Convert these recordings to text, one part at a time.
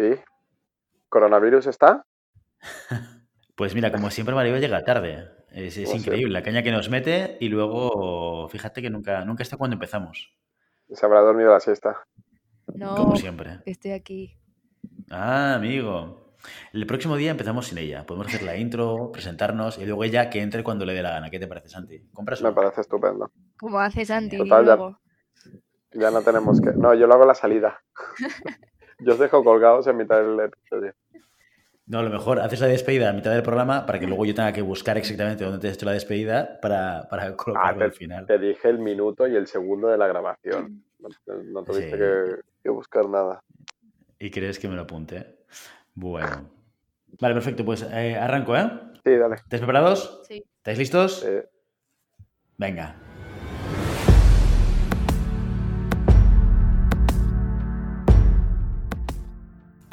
¿Sí? ¿Coronavirus está? Pues mira, como siempre Maribel llega tarde. Es, es sí. increíble la caña que nos mete y luego, fíjate que nunca, nunca está cuando empezamos, Se habrá dormido la siesta. No, como siempre. estoy aquí. Ah, amigo. El próximo día empezamos sin ella. Podemos hacer la intro, presentarnos y luego ella que entre cuando le dé la gana. ¿Qué te parece, Santi? ¿Compras Me parece estupendo. Como hace Santi Total, ya- luego. Ya no tenemos que. No, yo lo hago a la salida. Yo os dejo colgados en mitad del episodio. No, a lo mejor haces la despedida a mitad del programa para que luego yo tenga que buscar exactamente dónde te he hecho la despedida para, para colocarlo te- al final. Te dije el minuto y el segundo de la grabación. No, no tuviste Sí. que, que buscar nada. ¿Y crees que me lo apunte? Bueno. Vale, perfecto. Pues eh, arranco, ¿eh? Sí, dale. ¿Estáis preparados? Sí. ¿Estáis listos? Eh, Venga.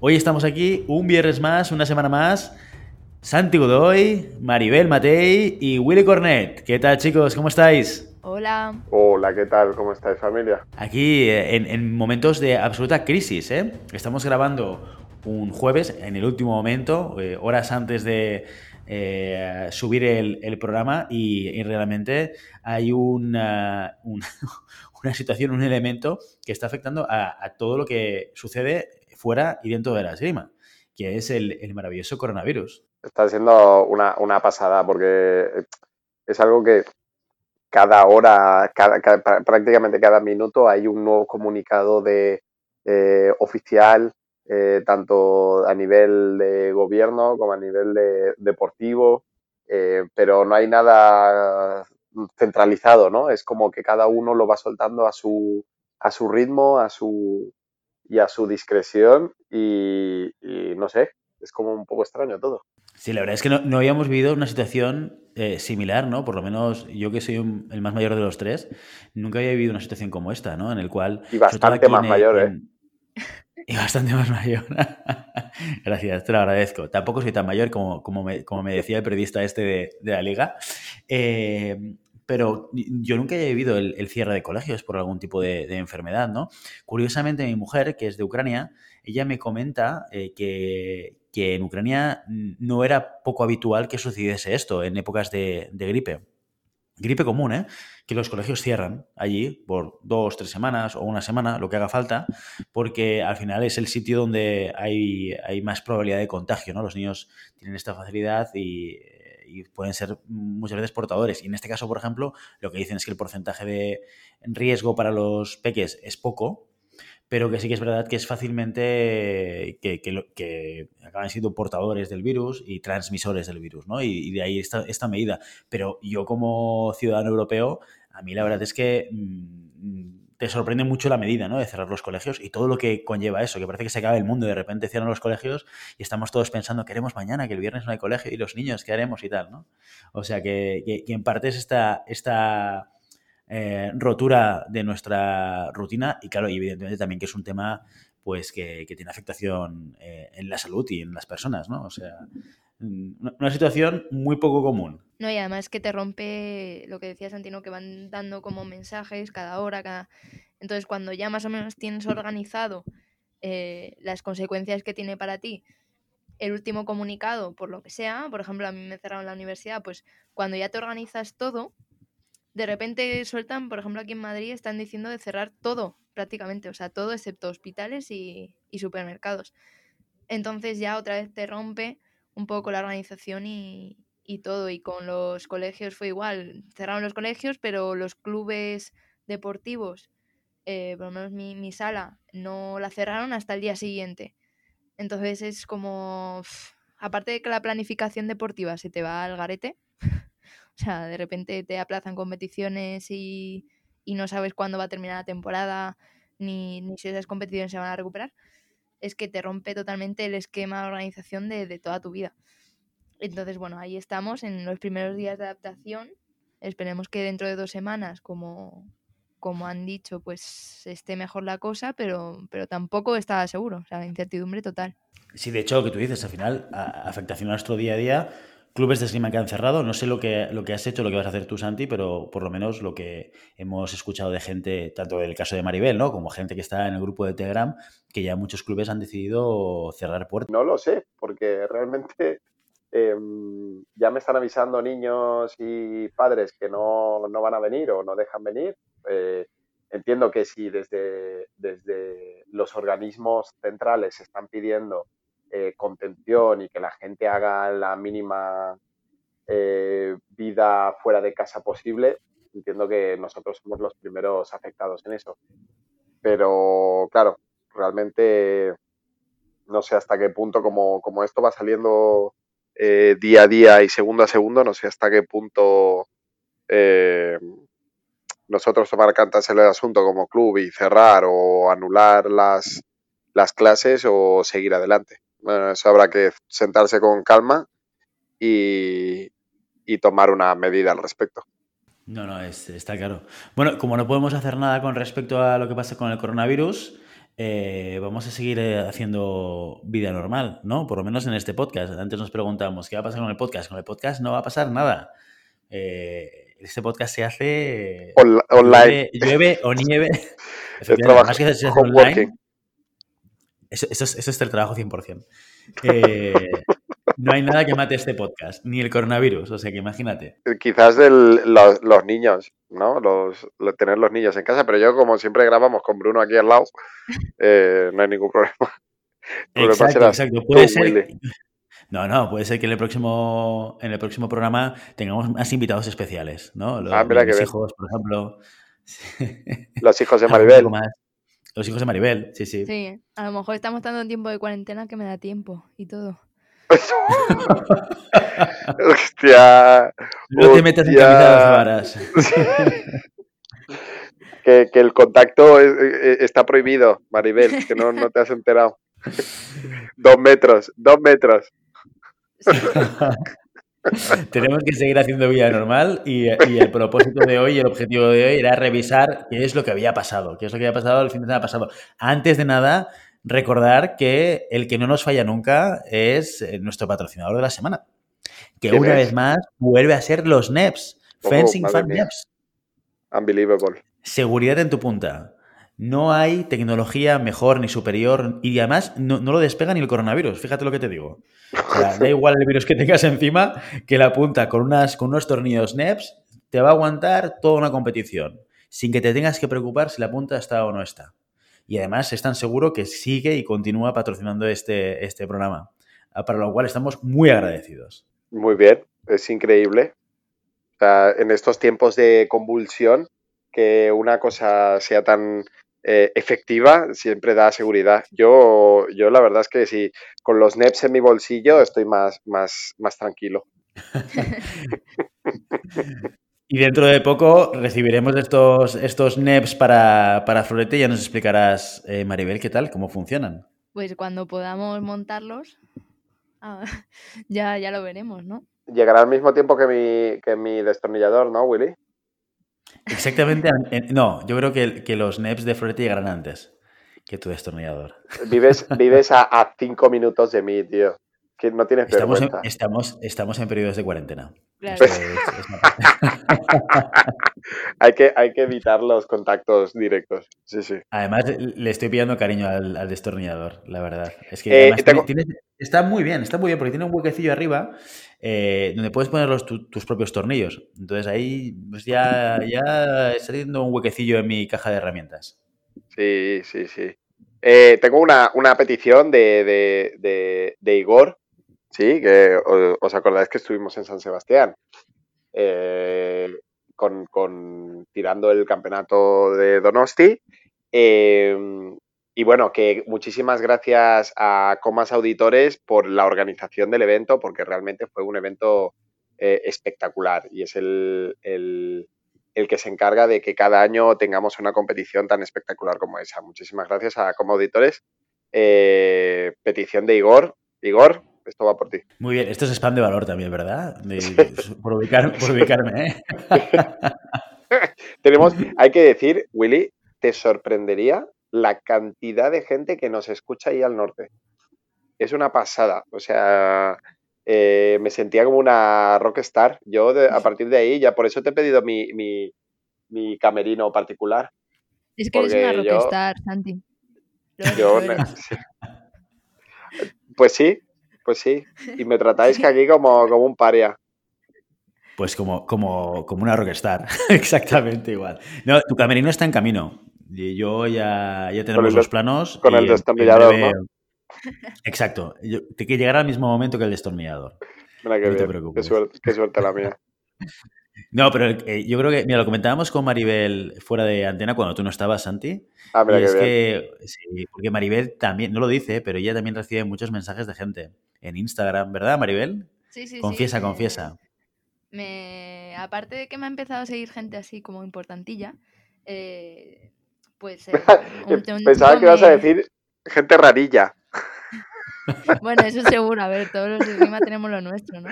Hoy estamos aquí un viernes más, una semana más. Santi Godoy, Maribel Matei y Willy Cornet. ¿Qué tal chicos? ¿Cómo estáis? Hola. Hola, ¿qué tal? ¿Cómo estáis, familia? Aquí eh, en, en momentos de absoluta crisis, ¿eh? Estamos grabando un jueves, en el último momento, eh, horas antes de eh, subir el, el programa y, y realmente hay una, una, una situación, un elemento que está afectando a, a todo lo que sucede fuera y dentro de la esgrima, que es el, el maravilloso coronavirus. Está siendo una, una pasada porque es algo que cada hora, cada, cada- prá- prácticamente cada minuto hay un nuevo comunicado de eh, oficial, eh, tanto a nivel de gobierno como a nivel de deportivo, eh, pero no hay nada centralizado, ¿no? Es como que cada uno lo va soltando a su, a su ritmo, a su y a su discreción y, y no sé, es como un poco extraño todo. Sí, la verdad es que no, no habíamos vivido una situación eh, similar, ¿no? Por lo menos yo que soy un- el más mayor de los tres, nunca había vivido una situación como esta, ¿no? En el cual... Y bastante más en- mayor, ¿eh? en- Y bastante más mayor. Gracias, te lo agradezco. Tampoco soy tan mayor como, como, me, como me decía el periodista este de, de la liga. Eh, pero yo nunca he vivido el, cierre de colegios por algún tipo de, enfermedad, ¿no? Curiosamente, mi mujer, que es de Ucrania, ella me comenta eh, que, en Ucrania no era poco habitual que sucediese esto en épocas de, de gripe. Gripe común, ¿eh? Que los colegios cierran allí por dos, tres semanas o una semana, lo que haga falta, porque al final es el sitio donde hay, hay más probabilidad de contagio, ¿no? Los niños tienen esta facilidad y, y pueden ser muchas veces portadores. Y en este caso, por ejemplo, lo que dicen es que el porcentaje de riesgo para los peques es poco, pero que sí que es verdad que es fácilmente que, que, acaban siendo portadores del virus y transmisores del virus, ¿no? Y, y de ahí esta, esta medida. Pero yo como ciudadano europeo, a mí la verdad es que mm, te sorprende mucho la medida, ¿no? De cerrar los colegios y todo lo que conlleva eso, que parece que se acaba el mundo, de repente cierran los colegios y estamos todos pensando, queremos mañana, que el viernes no hay colegio y los niños, ¿qué haremos y tal, ¿no? O sea que, que- que en parte es esta, esta eh, rotura de nuestra rutina y claro, y evidentemente también que es un tema pues que, que tiene afectación eh, en la salud y en las personas, ¿no? O sea, una, situación muy poco común. No, y además que te rompe lo que decía Santino, que van dando como mensajes cada hora, cada... Entonces, cuando ya más o menos tienes organizado eh, las consecuencias que tiene para ti el último comunicado, por lo que sea, por ejemplo, a mí me cerraron la universidad, pues cuando ya te organizas todo, de repente sueltan, por ejemplo, aquí en Madrid están diciendo de cerrar todo, prácticamente, o sea, todo excepto hospitales y, y supermercados. Entonces ya otra vez te rompe un poco la organización y, y todo. Y con los colegios fue igual. Cerraron los colegios, pero los clubes deportivos, eh, por lo menos mi, mi sala, no la cerraron hasta el día siguiente. Entonces es como, aparte de que la planificación deportiva se te va al garete, o sea, de repente te aplazan competiciones y, y no sabes cuándo va a terminar la temporada, ni, ni si esas competiciones se van a recuperar. Es que te rompe totalmente el esquema de organización de, de toda tu vida. Entonces, bueno, ahí estamos en los primeros días de adaptación. Esperemos que dentro de dos semanas, como, como han dicho, pues esté mejor la cosa, pero, pero tampoco está seguro. O sea, incertidumbre total. Sí, de hecho, lo que tú dices, al final, afectación a nuestro día a día. Clubes de esgrima que han cerrado. No sé lo que, lo que has hecho, lo que vas a hacer tú, Santi, pero por lo menos lo que hemos escuchado de gente, tanto del caso de Maribel, ¿no? Como gente que está en el grupo de Telegram, que ya muchos clubes han decidido cerrar puertas. No lo sé, porque realmente em, ya me están avisando niños y padres que no, no, van a venir o no dejan venir eh, entiendo que si desde, desde los organismos centrales se están pidiendo eh, contención y que la gente haga la mínima eh, vida fuera de casa posible, entiendo que nosotros somos los primeros afectados en eso. Pero claro, realmente no sé hasta qué punto, como, como esto va saliendo día a día y segundo a segundo, no sé hasta qué punto nosotros tomar cartas en el asunto como club y cerrar o anular las, las clases o seguir adelante. Bueno, eso habrá que sentarse con calma y, tomar una medida al respecto. No, no, está claro. Bueno, como no podemos hacer nada con respecto a lo que pasa con el coronavirus, eh, vamos a seguir eh, haciendo vida normal, ¿no? Por lo menos en este podcast. Antes nos preguntamos, ¿qué va a pasar con el podcast? Con el podcast no va a pasar nada. Eh, este podcast se hace online. Llueve, o nieve. Además que se hace online. Eso, es, el trabajo 100%. Eh, no hay nada que mate este podcast, ni el coronavirus, o sea que imagínate. Quizás los, niños, ¿no? Los, tener los niños en casa, pero yo como siempre grabamos con Bruno aquí al lado, eh, no hay ningún problema. exacto, exacto. Puede ser, no, no, puede ser que en el próximo, en el próximo programa tengamos más invitados especiales, ¿no? Los, ah, los hijos, por ejemplo. Los hijos de Maribel. Los hijos de Maribel, sí, sí. Sí, a lo mejor estamos dando un tiempo de cuarentena que me da tiempo y todo. hostia. No te metas en camisa varas. que, que, el contacto está prohibido, Maribel, que no, no te has enterado. dos metros, dos metros. Tenemos que seguir haciendo vida normal y, el propósito de hoy, el objetivo de hoy era revisar qué es lo que había pasado, qué es lo que había pasado el fin de semana pasado. Antes de nada, recordar que el que no nos falla nunca es eh, nuestro patrocinador de la semana, que una vez más vuelve a ser los NEPs, oh, Fencing Fan NEPs. Unbelievable. Seguridad en tu punta. No hay tecnología mejor ni superior y además no, lo despega ni el coronavirus, fíjate lo que te digo. da igual el virus que tengas encima, que la punta con, unas, con unos tornillos NEPs te va a aguantar toda una competición, sin que te tengas que preocupar si la punta está o no está. Y además es tan seguro que sigue y continúa patrocinando este, este programa, para lo cual estamos muy agradecidos. Muy bien, es increíble. en estos tiempos de convulsión, que una cosa sea tan eh, efectiva siempre da seguridad. Yo, yo la verdad es que si con los NEPs en mi bolsillo estoy más, más, más tranquilo. y dentro de poco recibiremos estos, estos NEPs para, para Florete y ya nos explicarás, eh, Maribel, qué tal, cómo funcionan. Pues cuando podamos montarlos, ah, ya, ya lo veremos, ¿no? Llegará al mismo tiempo que mi, que mi destornillador, ¿no, Willy? Exactamente. No, yo creo que, los NEPs de Florete llegarán antes que tu destornillador. Vives, vives a, cinco minutos de mí, tío. Que no tienes estamos vergüenza. En, estamos, estamos en periodos de cuarentena. hay, que, hay que evitar los contactos directos. Sí, sí. Además, le estoy pidiendo cariño al, destornillador, la verdad. Es que eh, está muy bien, está muy bien, porque tiene un huequecillo arriba eh, donde puedes poner tus propios tornillos. Entonces ahí pues ya, ya está teniendo un huequecillo en mi caja de herramientas. Sí, sí, sí. Eh, tengo una, petición de, Igor, sí, que os, acordáis que estuvimos en San Sebastián. Eh, con, tirando el campeonato de Donosti. Y bueno, que muchísimas gracias a Comas Auditores por la organización del evento, porque realmente fue un evento eh, espectacular y es el, que se encarga de que cada año tengamos una competición tan espectacular como esa. Muchísimas gracias a Comas Auditores eh, petición de Igor. Igor, esto va por ti. Muy bien, esto es spam de valor también, ¿verdad? por, ubicarme, ¿eh? Tenemos, hay que decir, Willy, te sorprendería la cantidad de gente que nos escucha ahí al norte. Es una pasada. O sea, eh, me sentía como una rockstar. Yo a partir de ahí, ya por eso te he pedido mi, mi, camerino particular. Es que eres una rockstar, Santi. pues sí, pues sí. Y me tratáis que aquí como, como un paria. Pues como, como, como una rockstar, exactamente igual. No, tu camerino está en camino. Y yo ya, ya tenemos los planos. Con el destornillador, ¿no? Exacto. te que llegará al mismo momento que el destornillador. no te preocupes. Qué suerte, la mía. No, pero eh, yo creo que, mira, lo comentábamos con Maribel fuera de antena cuando tú no estabas, Santi. Ah, mira y es que, sí, porque Maribel también, no lo dice, pero ella también recibe muchos mensajes de gente en Instagram, ¿verdad, Maribel? Sí, sí, confiesa, sí. Confiesa, me, aparte de que me ha empezado a seguir gente así como importantilla, eh, pues... Eh, Pensaba que ibas a decir gente rarilla. Bueno, eso seguro, a ver, todos los de Lima tenemos lo nuestro, ¿no?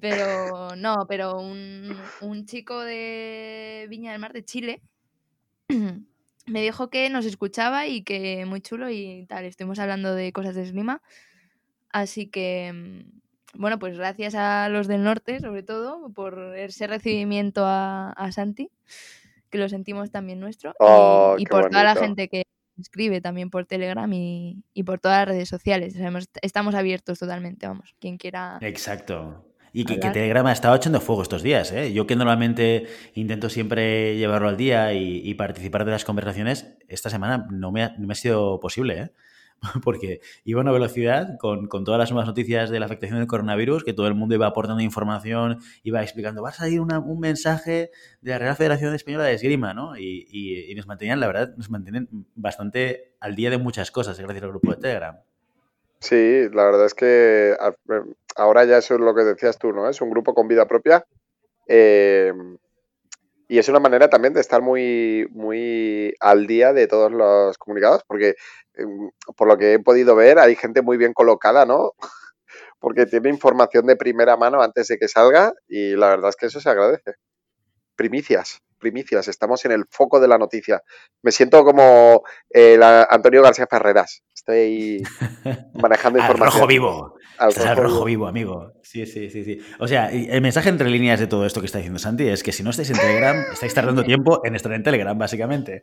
Pero no, pero un, un chico de Viña del Mar, de Chile, me dijo que nos escuchaba y que muy chulo y tal, estuvimos hablando de cosas de Slima, así que, mm, bueno, pues gracias a los del norte, sobre todo, por ese recibimiento a, Santi, que lo sentimos también nuestro, y, oh, por toda la gente que escribe también por Telegram y, por todas las redes sociales. estamos abiertos totalmente, vamos, quien quiera. Exacto. Y que, Telegram ha estado echando fuego estos días. ¿eh? Yo que normalmente intento siempre llevarlo al día y, participar de las conversaciones, esta semana no me ha, no me ha sido posible. ¿eh? porque iba a una velocidad con, todas las nuevas noticias de la afectación del coronavirus, que todo el mundo iba aportando información, iba explicando, va a salir un mensaje de la Real Federación Española de Esgrima, ¿no? Y, nos mantenían, la verdad, nos mantienen bastante al día de muchas cosas gracias al grupo de Telegram. Sí, la verdad es que ahora ya eso es lo que decías tú, ¿no? Es un grupo con vida propia. Eh, y es una manera también de estar muy, muy al día de todos los comunicados, porque em, por lo que he podido ver hay gente muy bien colocada, ¿no? Porque tiene información de primera mano antes de que salga y la verdad es que eso se agradece. Primicias, primicias, estamos en el foco de la noticia. Me siento como el Antonio García Ferreras. Estoy manejando información. rojo vivo. Al rojo, vivo, amigo. Sí, sí, sí, sí. O sea, el mensaje entre líneas de todo esto que está diciendo Santi es que si no estáis en Telegram, estáis tardando tiempo en estar en Telegram, básicamente.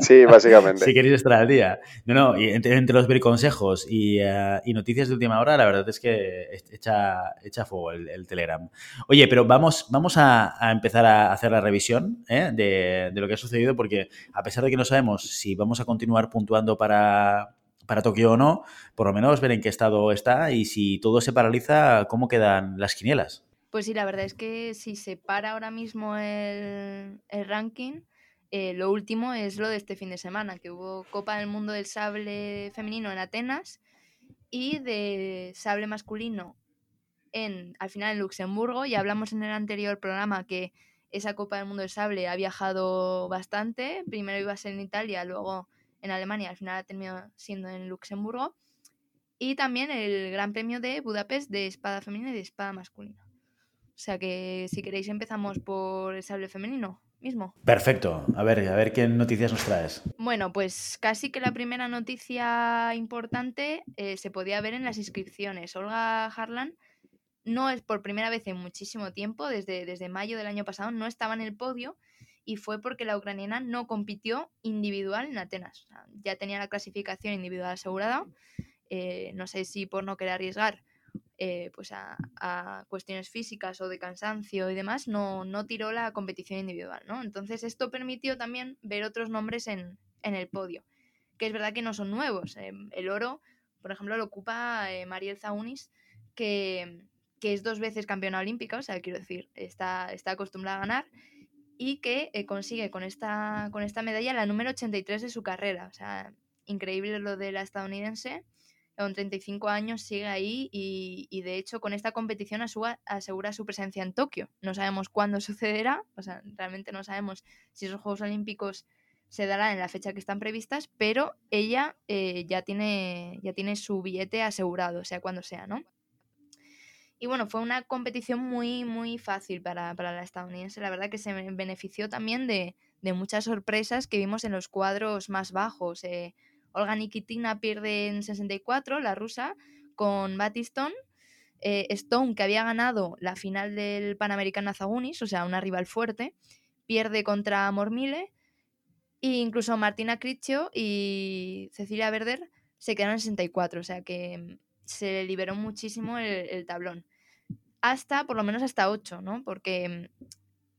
Sí, básicamente. si queréis estar al día. No, no, y entre, los consejos y, uh, y, noticias de última hora, la verdad es que echa, echa fuego el, Telegram. Oye, pero vamos, vamos a, empezar a hacer la revisión ¿eh? de, de lo que ha sucedido, porque a pesar de que no sabemos si vamos a continuar puntuando para para Tokio o no, por lo menos ver en qué estado está y si todo se paraliza, cómo quedan las quinielas. Pues sí, la verdad es que si se para ahora mismo el, ranking, eh, lo último es lo de este fin de semana, que hubo Copa del Mundo del Sable Femenino en Atenas y de Sable Masculino en, al final en Luxemburgo. Y hablamos en el anterior programa que esa Copa del Mundo del Sable ha viajado bastante. Primero iba a ser en Italia, luego en Alemania, al final ha terminado siendo en Luxemburgo. Y también el Gran Premio de Budapest de espada femenina y de espada masculina. O sea que si queréis empezamos por el sable femenino mismo. Perfecto. A ver, a ver qué noticias nos traes. Bueno, pues casi que la primera noticia importante eh, se podía ver en las inscripciones. Olga Harlan no es por primera vez en muchísimo tiempo, desde, desde mayo del año pasado, no estaba en el podio y fue porque la ucraniana no compitió individual en Atenas. ya tenía la clasificación individual asegurada. Eh, no sé si por no querer arriesgar eh, pues a, cuestiones físicas o de cansancio y demás, no, no tiró la competición individual. ¿no? Entonces esto permitió también ver otros nombres en, el podio, que es verdad que no son nuevos. Eh, el oro, por ejemplo, lo ocupa Mariel Zaunis, que, que es dos veces campeona olímpica, o sea, quiero decir, está, está acostumbrada a ganar y que eh, consigue con esta, con esta medalla la número 83 de su carrera. O sea, increíble lo de la estadounidense. Con 35 años sigue ahí y, de hecho con esta competición asegura, su presencia en Tokio. No sabemos cuándo sucederá, o sea, realmente no sabemos si esos Juegos Olímpicos se dará en la fecha que están previstas, pero ella eh, ya, tiene, ya tiene su billete asegurado, sea cuando sea, ¿no? Y bueno, fue una competición muy, muy fácil para, la estadounidense. La verdad que se benefició también de, muchas sorpresas que vimos en los cuadros más bajos. Eh, Olga Nikitina pierde en 64, la rusa, con Battiston. Eh, Stone, que había ganado la final del Panamericano Zagunis, o sea, una rival fuerte, pierde contra Mormile. E incluso Martina Criccio y Cecilia Verder se quedaron en 64, o sea que se liberó muchísimo el tablón hasta, por lo menos hasta 8, ¿no? Porque mm,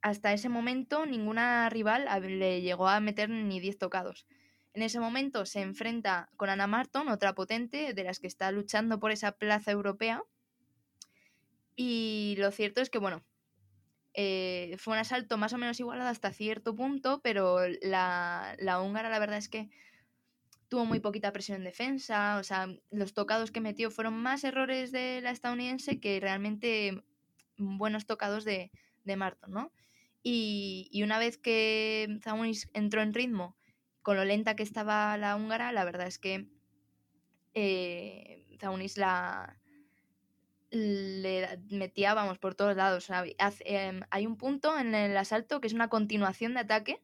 hasta ese momento ninguna rival le llegó a meter ni 10 tocados. En ese momento se enfrenta con Anna Marton, otra potente, de las que está luchando por esa plaza europea. Y lo cierto es que, bueno, eh, fue un asalto más o menos igualado hasta cierto punto, pero la, la húngara la verdad es que tuvo muy poquita presión en defensa, o sea, los tocados que metió fueron más errores de la estadounidense que realmente buenos tocados de, de Marton, ¿no? Y, una vez que Zagunis entró en ritmo, con lo lenta que estaba la húngara, la verdad es que eh, la le metía, vamos, por todos lados. Em, hay un punto en el asalto que es una continuación de ataque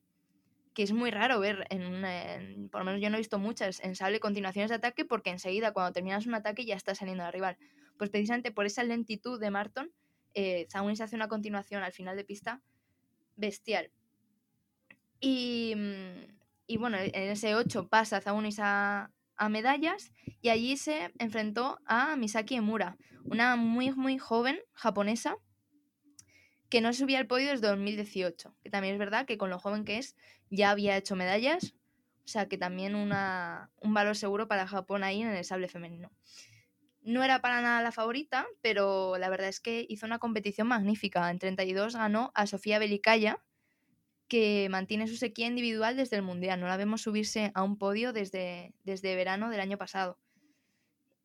que es muy raro ver en, por lo menos yo no he visto muchas en sable continuaciones de ataque porque enseguida cuando terminas un ataque ya está saliendo de rival. Pues precisamente por esa lentitud de Marton, eh, hace una continuación al final de pista bestial. Y, y bueno, en ese 8 pasa Zagunis a, a medallas y allí se enfrentó a Misaki Emura, una muy muy joven japonesa que no subía al podio desde 2018, que también es verdad que con lo joven que es ya había hecho medallas, o sea que también una, un valor seguro para Japón ahí en el sable femenino. No era para nada la favorita, pero la verdad es que hizo una competición magnífica. En 32 ganó a Sofía Belicaya, que mantiene su sequía individual desde el Mundial. No la vemos subirse a un podio desde, desde verano del año pasado.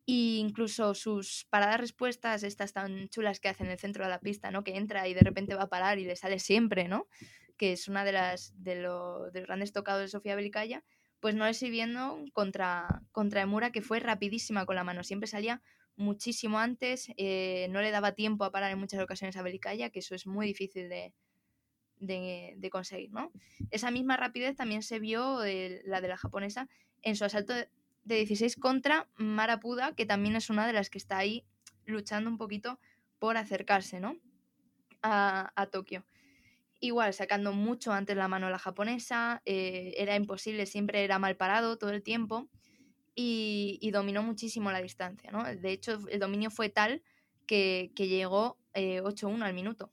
Y incluso sus paradas respuestas, estas tan chulas que hace en el centro de la pista, ¿no? Que entra y de repente va a parar y le sale siempre, ¿no? Que es una de las de, los grandes tocados de Sofía Belicaya, pues no le sirviendo contra, contra Emura, que fue rapidísima con la mano. Siempre salía muchísimo antes, eh, no le daba tiempo a parar en muchas ocasiones a Belicaya, que eso es muy difícil de, de, conseguir, ¿no? Esa misma rapidez también se vio la de la japonesa en su asalto de 16 contra Marapuda, que también es una de las que está ahí luchando un poquito por acercarse, ¿no? A, Tokio. Igual, sacando mucho antes la mano a la japonesa, eh, era imposible, siempre era mal parado todo el tiempo y, dominó muchísimo la distancia, ¿no? De hecho, el dominio fue tal que, llegó 8-1 eh, al minuto.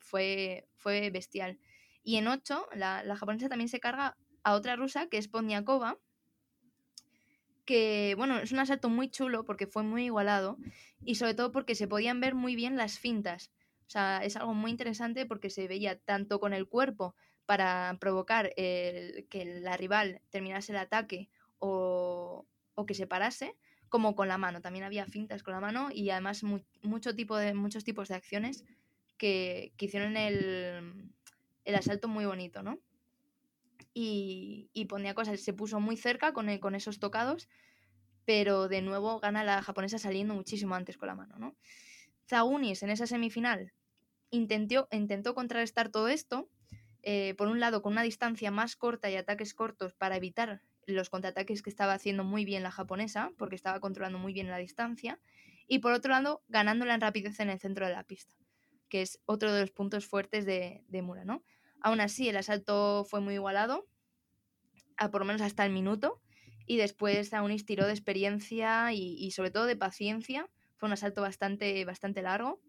fue, fue bestial. Y en 8, la, la, japonesa también se carga a otra rusa, que es Poniakova, que, bueno, es un asalto muy chulo porque fue muy igualado y sobre todo porque se podían ver muy bien las fintas. O sea, es algo muy interesante porque se veía tanto con el cuerpo para provocar que la rival terminase el ataque o, que se parase, como con la mano. También había fintas con la mano y además mucho tipo de, muchos tipos de acciones que, hicieron el, el asalto muy bonito, ¿no? Y, ponía cosas, se puso muy cerca con, e, con esos tocados, pero de nuevo gana la japonesa saliendo muchísimo antes con la mano, ¿no? Zagunis en esa semifinal intentó, intentó contrarrestar todo esto, eh, por un lado con una distancia más corta y ataques cortos para evitar los contraataques que estaba haciendo muy bien la japonesa, porque estaba controlando muy bien la distancia, y por otro lado ganándola en rapidez en el centro de la pista, que es otro de los puntos fuertes de, de Mura, ¿no? Aún así, el asalto fue muy igualado, a por lo menos hasta el minuto, y después Zaunis tiró de experiencia y, sobre todo de paciencia. Fue un asalto bastante, bastante largo.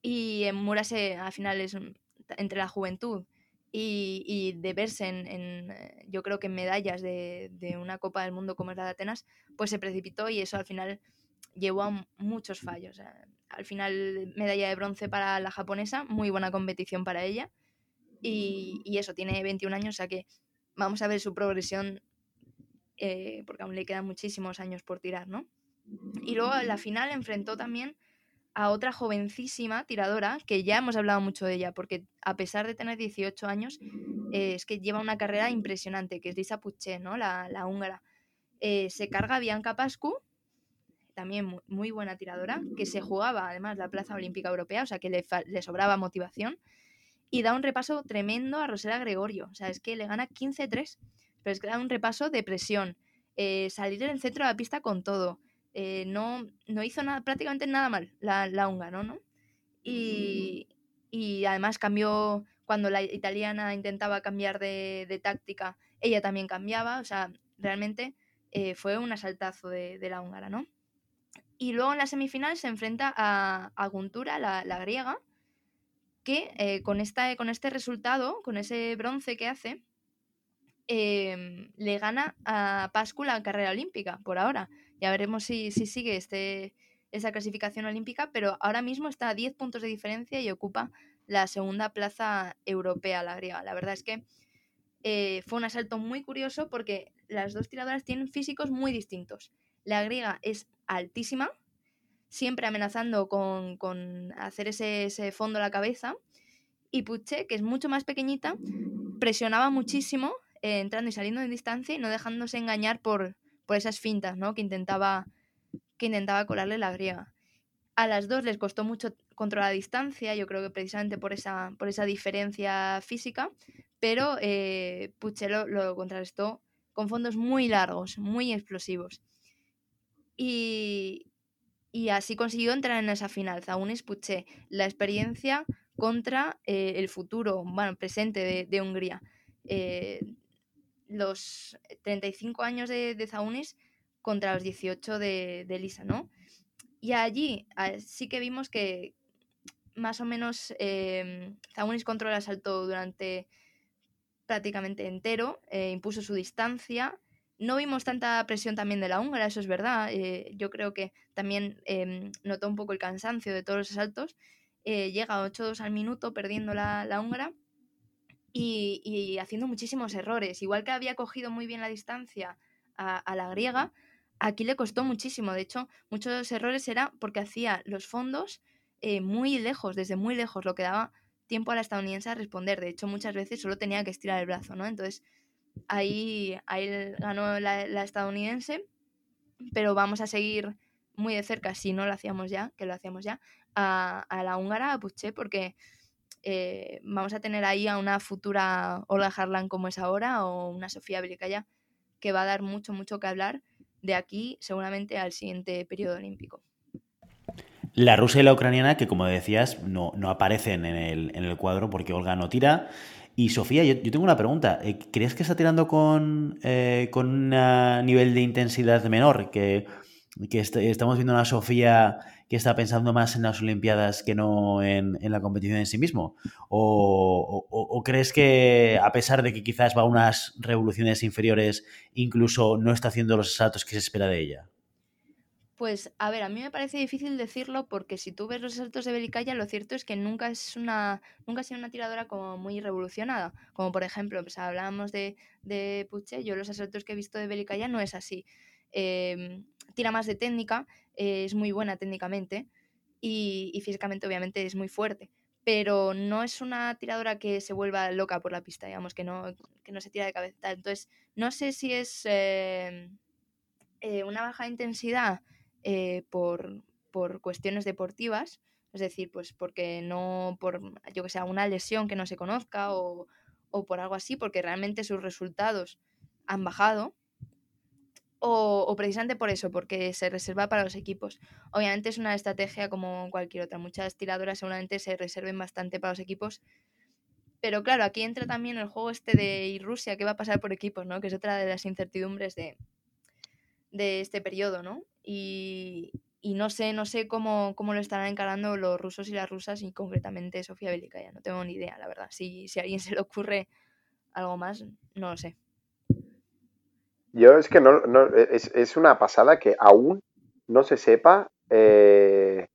Y en Murase, al final, entre la juventud y, de verse en, yo creo que medallas de, una Copa del Mundo como es la de Atenas, pues se precipitó y eso al final llevó a muchos fallos. Al final, medalla de bronce para la japonesa, muy buena competición para ella. Y, eso, tiene 21 años, o sea que vamos a ver su progresión, eh, porque aún le quedan muchísimos años por tirar, ¿no? Y luego en la final enfrentó también a otra jovencísima tiradora, que ya hemos hablado mucho de ella, porque a pesar de tener 18 años, eh, es que lleva una carrera impresionante, que es Lisa Puché, ¿no? La, la húngara. Eh, se carga Bianca Pascu, también muy, buena tiradora, que se jugaba además la plaza olímpica europea, o sea que le, le sobraba motivación, y da un repaso tremendo a Rosela Gregorio, o sea, es que le gana 15-3, pero es que da un repaso de presión, eh, salir en el centro de la pista con todo, no, no hizo nada, prácticamente nada mal la, la húngara, ¿no? Y, y además cambió cuando la italiana intentaba cambiar de, táctica, ella también cambiaba, o sea, realmente eh, fue un asaltazo de, la húngara, ¿no? Y luego en la semifinal se enfrenta a, a Guntura, la, griega, que eh, con, esta, con este resultado, con ese bronce que hace, em, le gana a Pascu la carrera olímpica, por ahora. Ya veremos si, si sigue este, esa clasificación olímpica, pero ahora mismo está a 10 puntos de diferencia y ocupa la segunda plaza europea, la griega. La verdad es que eh, fue un asalto muy curioso porque las dos tiradoras tienen físicos muy distintos. La griega es altísima, siempre amenazando con, hacer ese, fondo a la cabeza. Y Puche, que es mucho más pequeñita, presionaba muchísimo, eh, entrando y saliendo en distancia y no dejándose engañar por, por esas fintas ¿no? que, intentaba, que intentaba colarle la griega. A las dos les costó mucho controlar la distancia, yo creo que precisamente por esa, por esa diferencia física, pero eh, Puchelo lo contrarrestó con fondos muy largos, muy explosivos. Y, así consiguió entrar en esa final. Zaunis Puche, la experiencia contra eh, el futuro, bueno, presente de, Hungría. Eh, los 35 años de, de Zaunis contra los 18 de, de Lisa, ¿no? Y allí sí que vimos que más o menos eh, Zaunis control el asalto durante prácticamente entero, impuso su distancia. No vimos tanta presión también de la húngara, eso es verdad. Eh, yo creo que también em, notó un poco el cansancio de todos los asaltos. Eh, llega a 8-2 al minuto perdiendo la, la húngara y, y, haciendo muchísimos errores. Igual que había cogido muy bien la distancia a, la griega, Aquí le costó muchísimo, de hecho, muchos de los errores era porque hacía los fondos eh, muy lejos, desde muy lejos, lo que daba tiempo a la estadounidense a responder. De hecho, muchas veces solo tenía que estirar el brazo, ¿no? Entonces, ahí, ahí ganó la, estadounidense, pero vamos a seguir muy de cerca, si no lo hacíamos ya, que lo hacíamos ya, a, la húngara, a Puché, porque eh, vamos a tener ahí a una futura Olga Harlan como es ahora, o una Sofía Belicaya, que va a dar mucho, mucho que hablar de aquí seguramente al siguiente periodo olímpico. La rusa y la ucraniana, que como decías, no, aparecen en el, cuadro porque Olga no tira. Y Sofía, yo, tengo una pregunta. Eh, ¿Crees que está tirando con, eh, con un nivel de intensidad menor? Que, que estamos viendo una Sofía que está pensando más en las Olimpiadas que no en, la competición en sí mismo? O, crees que a pesar de que quizás va a unas revoluciones inferiores, incluso no está haciendo los saltos que se espera de ella? Pues a ver, a mí me parece difícil decirlo porque si tú ves los saltos de Belicaya, lo cierto es que nunca es una, nunca ha sido una tiradora como muy revolucionada. Como por ejemplo, pues hablábamos de, de Puche, yo los asaltos que he visto de Belicaya no es así. Em, tira más de técnica, eh, es muy buena técnicamente y, físicamente obviamente es muy fuerte, pero no es una tiradora que se vuelva loca por la pista, digamos, que no, que no se tira de cabeza. Entonces, no sé si es eh, eh, una baja intensidad por, por cuestiones deportivas, es decir, pues porque no, por, yo que sea, una lesión que no se conozca o, o por algo así, porque realmente sus resultados han bajado o, precisamente por eso, porque se reserva para los equipos. Obviamente es una estrategia como cualquier otra. Muchas tiradoras seguramente se reserven bastante para los equipos. Pero claro, aquí entra también el juego este de Rusia, que va a pasar por equipos, ¿no? Que es otra de las incertidumbres de, de este periodo, ¿no? Y, no sé, no sé cómo, cómo, lo estarán encarando los rusos y las rusas y concretamente Sofía Belikaya. No tengo ni idea, la verdad. Si, si a alguien se le ocurre algo más, no lo sé. Yo es que no, no es, es, una pasada que aún no se sepa eh,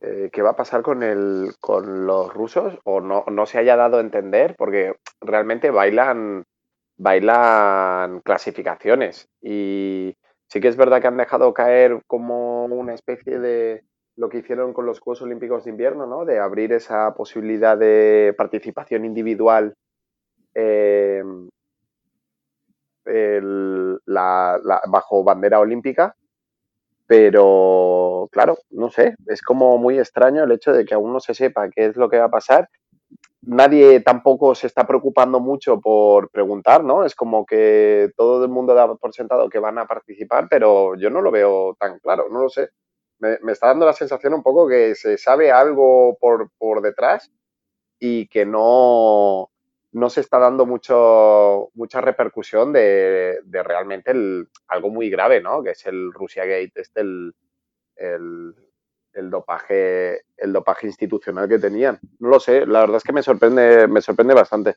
eh, qué va a pasar con, el, con los rusos o no, no se haya dado a entender porque realmente bailan, bailan clasificaciones y sí que es verdad que han dejado caer como una especie de lo que hicieron con los Juegos Olímpicos de Invierno, ¿no? De abrir esa posibilidad de participación individual eh, bajo bandera olímpica, pero claro, no sé, es como muy extraño el hecho de que aún no se sepa qué es lo que va a pasar. Nadie tampoco se está preocupando mucho por preguntar, ¿no? Es como que todo el mundo da por sentado que van a participar, pero yo no lo veo tan claro, no lo sé. Me, está dando la sensación un poco que se sabe algo por, por detrás y que no, no se está dando mucho, mucha repercusión de, de realmente el, algo muy grave, ¿no? Que es el Russia Gate, este el, el, dopaje, el dopaje institucional que tenían. No lo sé, la verdad es que me sorprende, me sorprende bastante.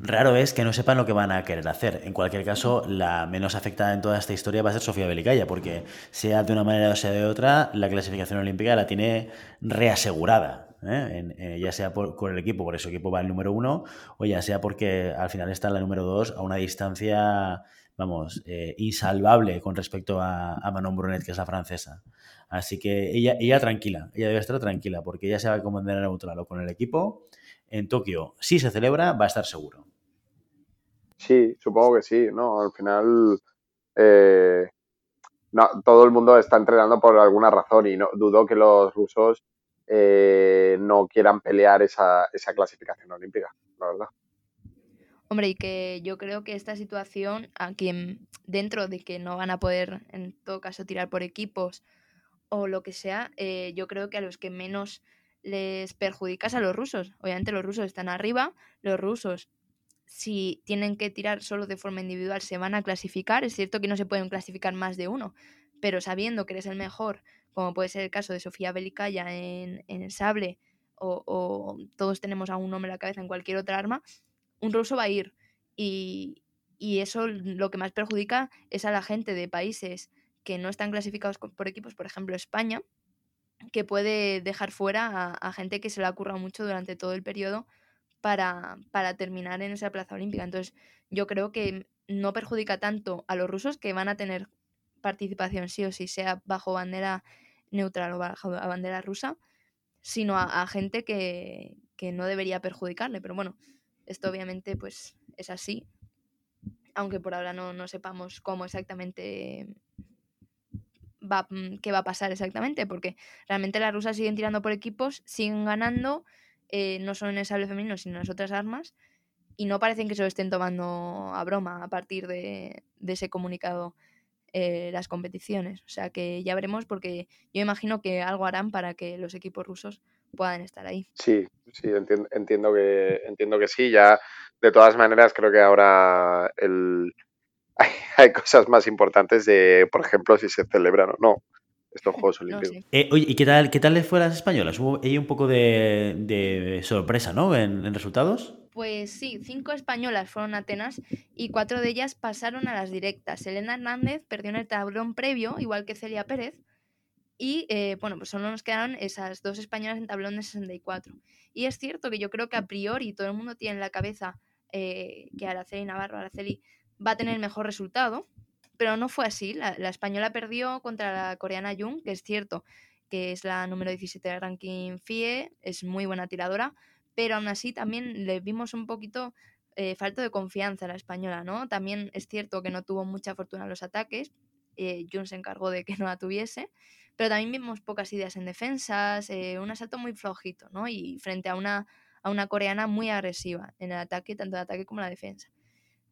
Raro es que no sepan lo que van a querer hacer. En cualquier caso, la menos afectada en toda esta historia va a ser Sofía Belicaya, porque sea de una manera o sea de otra, la clasificación olímpica la tiene reasegurada. ¿eh? Eh, ya sea por, con el equipo, por eso equipo va el número uno, o ya sea porque al final está en la número dos a una distancia, vamos, eh, insalvable con respecto a, Manon Brunet, que es la francesa. Así que ella, ella tranquila, ella debe estar tranquila, porque ella se va a comandar neutral o con el equipo. En Tokio, si se celebra, va a estar seguro. Sí, supongo que sí, ¿no? Al final, eh, no, todo el mundo está entrenando por alguna razón y no dudo que los rusos eh, no quieran pelear esa, esa clasificación olímpica, la verdad. Hombre, y que yo creo que esta situación, aquí dentro de que no van a poder, en todo caso, tirar por equipos o lo que sea, eh, yo creo que a los que menos les perjudicas a los rusos. Obviamente los rusos están arriba, los rusos si tienen que tirar solo de forma individual se van a clasificar. Es cierto que no se pueden clasificar más de uno, pero sabiendo que eres el mejor como puede ser el caso de Sofía Belicaya en, en el sable, o, o, todos tenemos a un hombre en la cabeza en cualquier otra arma, un ruso va a ir. Y, y, eso lo que más perjudica es a la gente de países que no están clasificados por equipos, por ejemplo España, que puede dejar fuera a, gente que se le ha currado mucho durante todo el periodo para, para terminar en esa plaza olímpica. Entonces, yo creo que no perjudica tanto a los rusos que van a tener participación sí o sí, sea bajo bandera neutral o bajo bandera rusa, sino a, a gente que, que, no debería perjudicarle. Pero bueno, esto obviamente pues es así, aunque por ahora no, no sepamos cómo exactamente va, mm, qué va a pasar exactamente, porque realmente las rusas siguen tirando por equipos, siguen ganando, eh, no solo en el sable femenino, sino en las otras armas, y no parecen que se lo estén tomando a broma a partir de, ese comunicado eh, las competiciones. O sea que ya veremos porque yo imagino que algo harán para que los equipos rusos puedan estar ahí. Sí, sí, entiendo, entiendo que entiendo que sí. Ya de todas maneras creo que ahora el hay, hay cosas más importantes de, por ejemplo, si se celebran o no estos Juegos Olímpicos. No, sí. eh, oye, ¿y qué tal, qué tal les fue a las españolas? Hubo ahí un poco de, de sorpresa, ¿no? En, en, resultados. Pues sí, cinco españolas fueron a Atenas y cuatro de ellas pasaron a las directas. Elena Hernández perdió en el tablón previo, igual que Celia Pérez. Y eh, bueno, pues solo nos quedaron esas dos españolas en tablón de 64. Y es cierto que yo creo que a priori todo el mundo tiene en la cabeza eh, que Araceli Navarro, Araceli, va a tener el mejor resultado, pero no fue así. La, la, española perdió contra la coreana Jung, que es cierto que es la número 17 del ranking FIE, es muy buena tiradora, pero aún así también le vimos un poquito eh, falta de confianza a la española, ¿no? También es cierto que no tuvo mucha fortuna en los ataques, eh, Jung se encargó de que no la tuviese, pero también vimos pocas ideas en defensas, eh, un asalto muy flojito, ¿no? Y frente a una, a una coreana muy agresiva en el ataque, tanto en el ataque como en la defensa.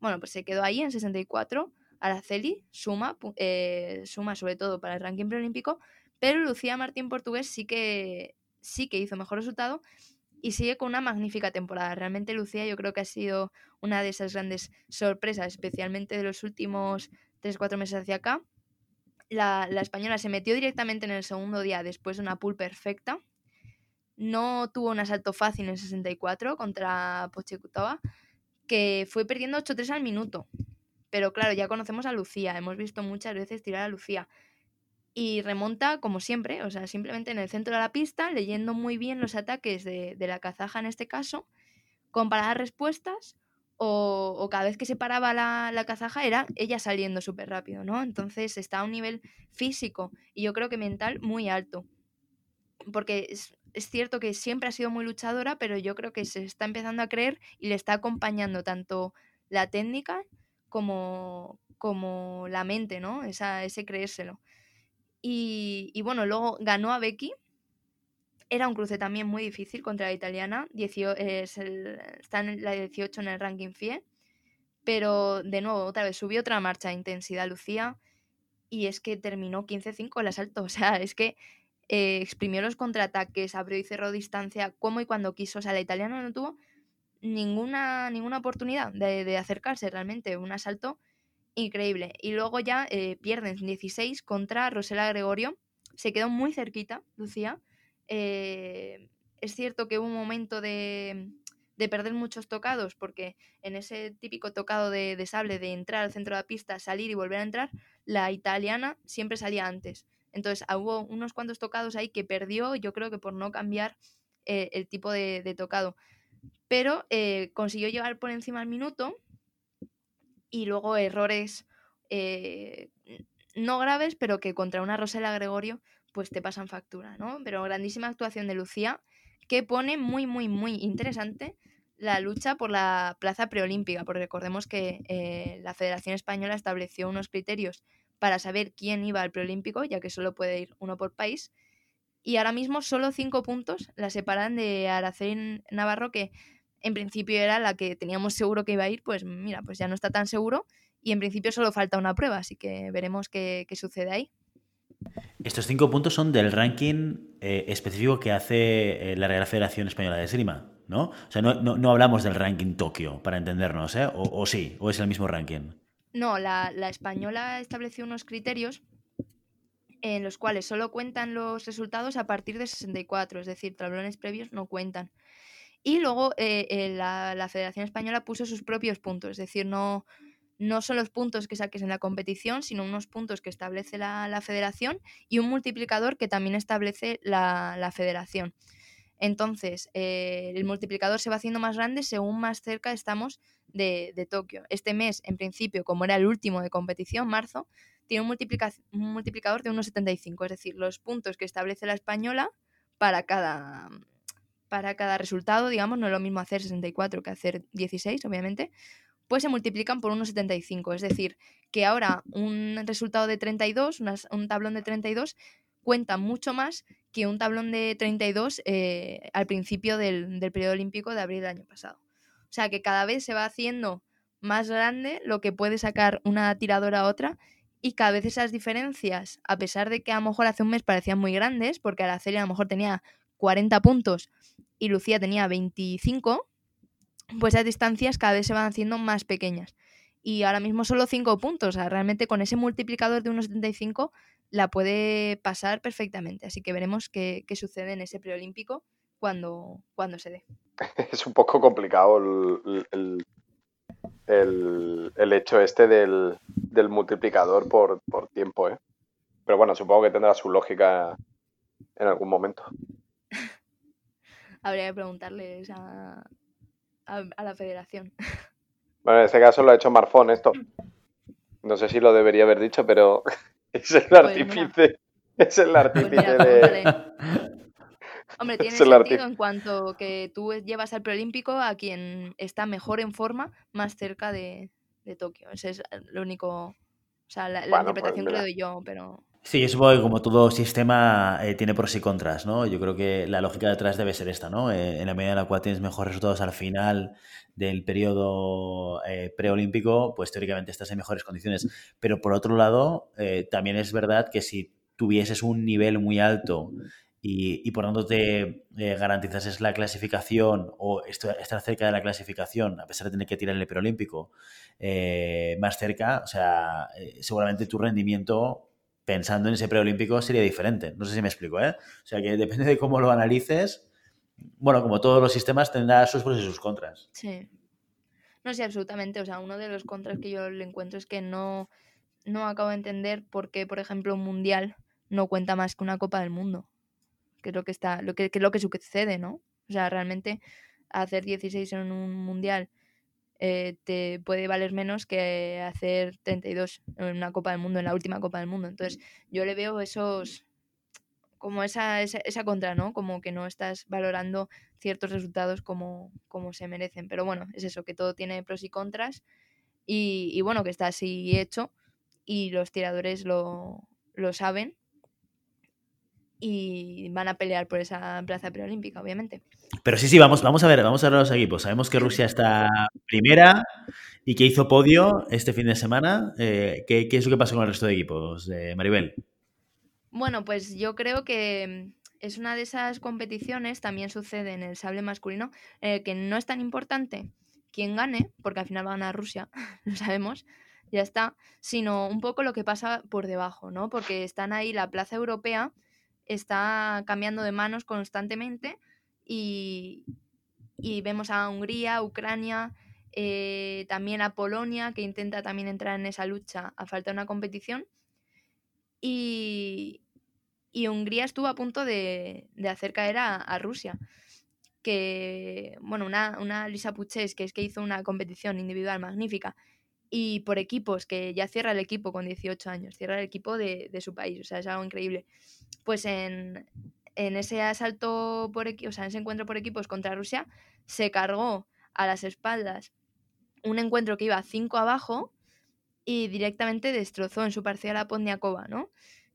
Bueno, pues se quedó ahí en 64 Araceli suma, eh, suma sobre todo para el ranking preolímpico, pero Lucía Martín Portugués sí que, sí que hizo mejor resultado y sigue con una magnífica temporada. Realmente Lucía yo creo que ha sido una de esas grandes sorpresas, especialmente de los últimos 3-4 meses hacia acá. La, la, española se metió directamente en el segundo día después de una pool perfecta. No tuvo un asalto fácil en 64 contra Pochekutova, que fue perdiendo 8-3 al minuto. Pero claro, ya conocemos a Lucía, hemos visto muchas veces tirar a Lucía. Y remonta como siempre, o sea, simplemente en el centro de la pista, leyendo muy bien los ataques de, de la kazaja en este caso, con paradas respuestas, o, cada vez que se paraba la, la kazaja era ella saliendo súper rápido, ¿no? Entonces está a un nivel físico y yo creo que mental muy alto. Porque es, es cierto que siempre ha sido muy luchadora, pero yo creo que se está empezando a creer y le está acompañando tanto la técnica como, como la mente, ¿no? Esa, ese creérselo. Y, y, bueno, luego ganó a Becky. Era un cruce también muy difícil contra la italiana. es el, está en la 18 en el ranking FIE. Pero de nuevo, otra vez subió otra marcha de intensidad Lucía. Y es que terminó 15-5 el asalto. O sea, es que eh, exprimió los contraataques, abrió y cerró distancia como y cuando quiso. O sea, la italiana no tuvo ninguna, ninguna oportunidad de, acercarse realmente. Un asalto increíble. Y luego ya eh, pierden 16 contra Rosela Gregorio. Se quedó muy cerquita, Lucía. Eh, es cierto que hubo un momento de, de, perder muchos tocados, porque en ese típico tocado de, de, sable de entrar al centro de la pista, salir y volver a entrar, la italiana siempre salía antes. Entonces hubo unos cuantos tocados ahí que perdió, yo creo que por no cambiar eh, el tipo de, tocado. Pero eh, consiguió llegar por encima al minuto y luego errores no graves, pero que contra una Rosela Gregorio pues te pasan factura, ¿no? Pero grandísima actuación de Lucía que pone muy, muy, muy interesante la lucha por la plaza preolímpica, porque recordemos que eh, la Federación Española estableció unos criterios para saber quién iba al preolímpico, ya que solo puede ir uno por país. Y ahora mismo solo cinco puntos la separan de Araceli Navarro, que en principio era la que teníamos seguro que iba a ir, pues mira, pues ya no está tan seguro y en principio solo falta una prueba, así que veremos qué, sucede ahí. Estos cinco puntos son del ranking eh, específico que hace eh, la Real Federación Española de Esgrima, ¿no? O sea, no, hablamos del ranking Tokio, para entendernos, ¿eh? O, sí, o es el mismo ranking. No, la, la española estableció unos criterios en los cuales solo cuentan los resultados a partir de 64, es decir, tablones previos no cuentan. Y luego eh, eh, la, Federación Española puso sus propios puntos, es decir, no, no son los puntos que saques en la competición, sino unos puntos que establece la, federación y un multiplicador que también establece la, federación. Entonces, eh, el multiplicador se va haciendo más grande según más cerca estamos de, de, Tokio. Este mes, en principio, como era el último de competición, marzo, tiene un, un multiplicador de 1,75, es decir, los puntos que establece la española para cada, para cada resultado, digamos, no es lo mismo hacer 64 que hacer 16, obviamente, pues se multiplican por 1,75. Es decir, que ahora un resultado de 32, un tablón de 32, cuenta mucho más que un tablón de 32 eh, al principio del, del periodo olímpico de abril del año pasado. O sea que cada vez se va haciendo más grande lo que puede sacar una tiradora a otra y cada vez esas diferencias, a pesar de que a lo mejor hace un mes parecían muy grandes, porque Araceli a lo mejor tenía 40 puntos y Lucía tenía 25, pues esas distancias cada vez se van haciendo más pequeñas. Y ahora mismo solo 5 puntos. O sea, realmente con ese multiplicador de 1,75 la puede pasar perfectamente. Así que veremos qué, sucede en ese preolímpico cuando, cuando se dé. Es un poco complicado el, el, hecho este del, multiplicador por, por tiempo, ¿eh? Pero bueno, supongo que tendrá su lógica en algún momento. Habría que preguntarles a, a, la federación. Bueno, en este caso lo ha hecho Marfón esto. No sé si lo debería haber dicho, pero es el pues artífice. es el pues artífice de. Hombre, tiene sentido en cuanto que tú llevas al preolímpico a quien está mejor en forma, más cerca de, de Tokio. Ese es lo único. O sea, la, pues interpretación que le doy yo, pero. Sí, yo supongo que como todo sistema eh, tiene pros y contras, ¿no? Yo creo que la lógica detrás debe ser esta, ¿no? Eh, en la medida en la cual tienes mejores resultados al final del periodo eh, preolímpico, pues teóricamente estás en mejores condiciones. Pero por otro lado, también es verdad que si tuvieses un nivel muy alto y, por tanto te garantizases la clasificación o estar cerca de la clasificación, a pesar de tener que tirar el preolímpico más cerca, o sea, seguramente tu rendimiento pensando en ese preolímpico sería diferente. No sé si me explico, ¿eh? O sea que depende de cómo lo analices. Bueno, como todos los sistemas, tendrá sus pros y sus contras. Sí. No sé, absolutamente. O sea, uno de los contras que yo le encuentro es que no, no acabo de entender por qué, por ejemplo, un mundial no cuenta más que una Copa del Mundo. Que es lo que está, lo que, que es lo que sucede, ¿no? O sea, realmente hacer 16 en un mundial eh, te puede valer menos que hacer 32 en una Copa del Mundo, en la última Copa del Mundo. Entonces, yo le veo esos como esa, esa, esa, contra, ¿no? Como que no estás valorando ciertos resultados como, como se merecen. Pero bueno, es eso, que todo tiene pros y contras y, y bueno, que está así hecho y los tiradores lo, lo saben y van a pelear por esa plaza preolímpica, obviamente. Pero sí, sí, vamos, vamos a ver, vamos a ver los equipos. Sabemos que Rusia está primera y que hizo podio este fin de semana. Eh, ¿qué, ¿qué, es lo que pasó con el resto de equipos, de Maribel? Bueno, pues yo creo que es una de esas competiciones, también sucede en el sable masculino, eh, que no es tan importante quién gane, porque al final va a ganar Rusia, lo sabemos, ya está, sino un poco lo que pasa por debajo, ¿no? Porque están ahí la plaza europea, está cambiando de manos constantemente y, y vemos a Hungría, Ucrania, eh, también a Polonia, que intenta también entrar en esa lucha a falta de una competición. Y, y Hungría estuvo a punto de, de hacer caer a, a, Rusia. Que, bueno, una, una Lisa Puches, que es que hizo una competición individual magnífica, y por equipos, que ya cierra el equipo con 18 años, cierra el equipo de, de su país, o sea, es algo increíble. Pues en, en ese asalto por o sea, en ese encuentro por equipos contra Rusia, se cargó a las espaldas un encuentro que iba 5 abajo y directamente destrozó en su parcial a Podniakova, ¿no?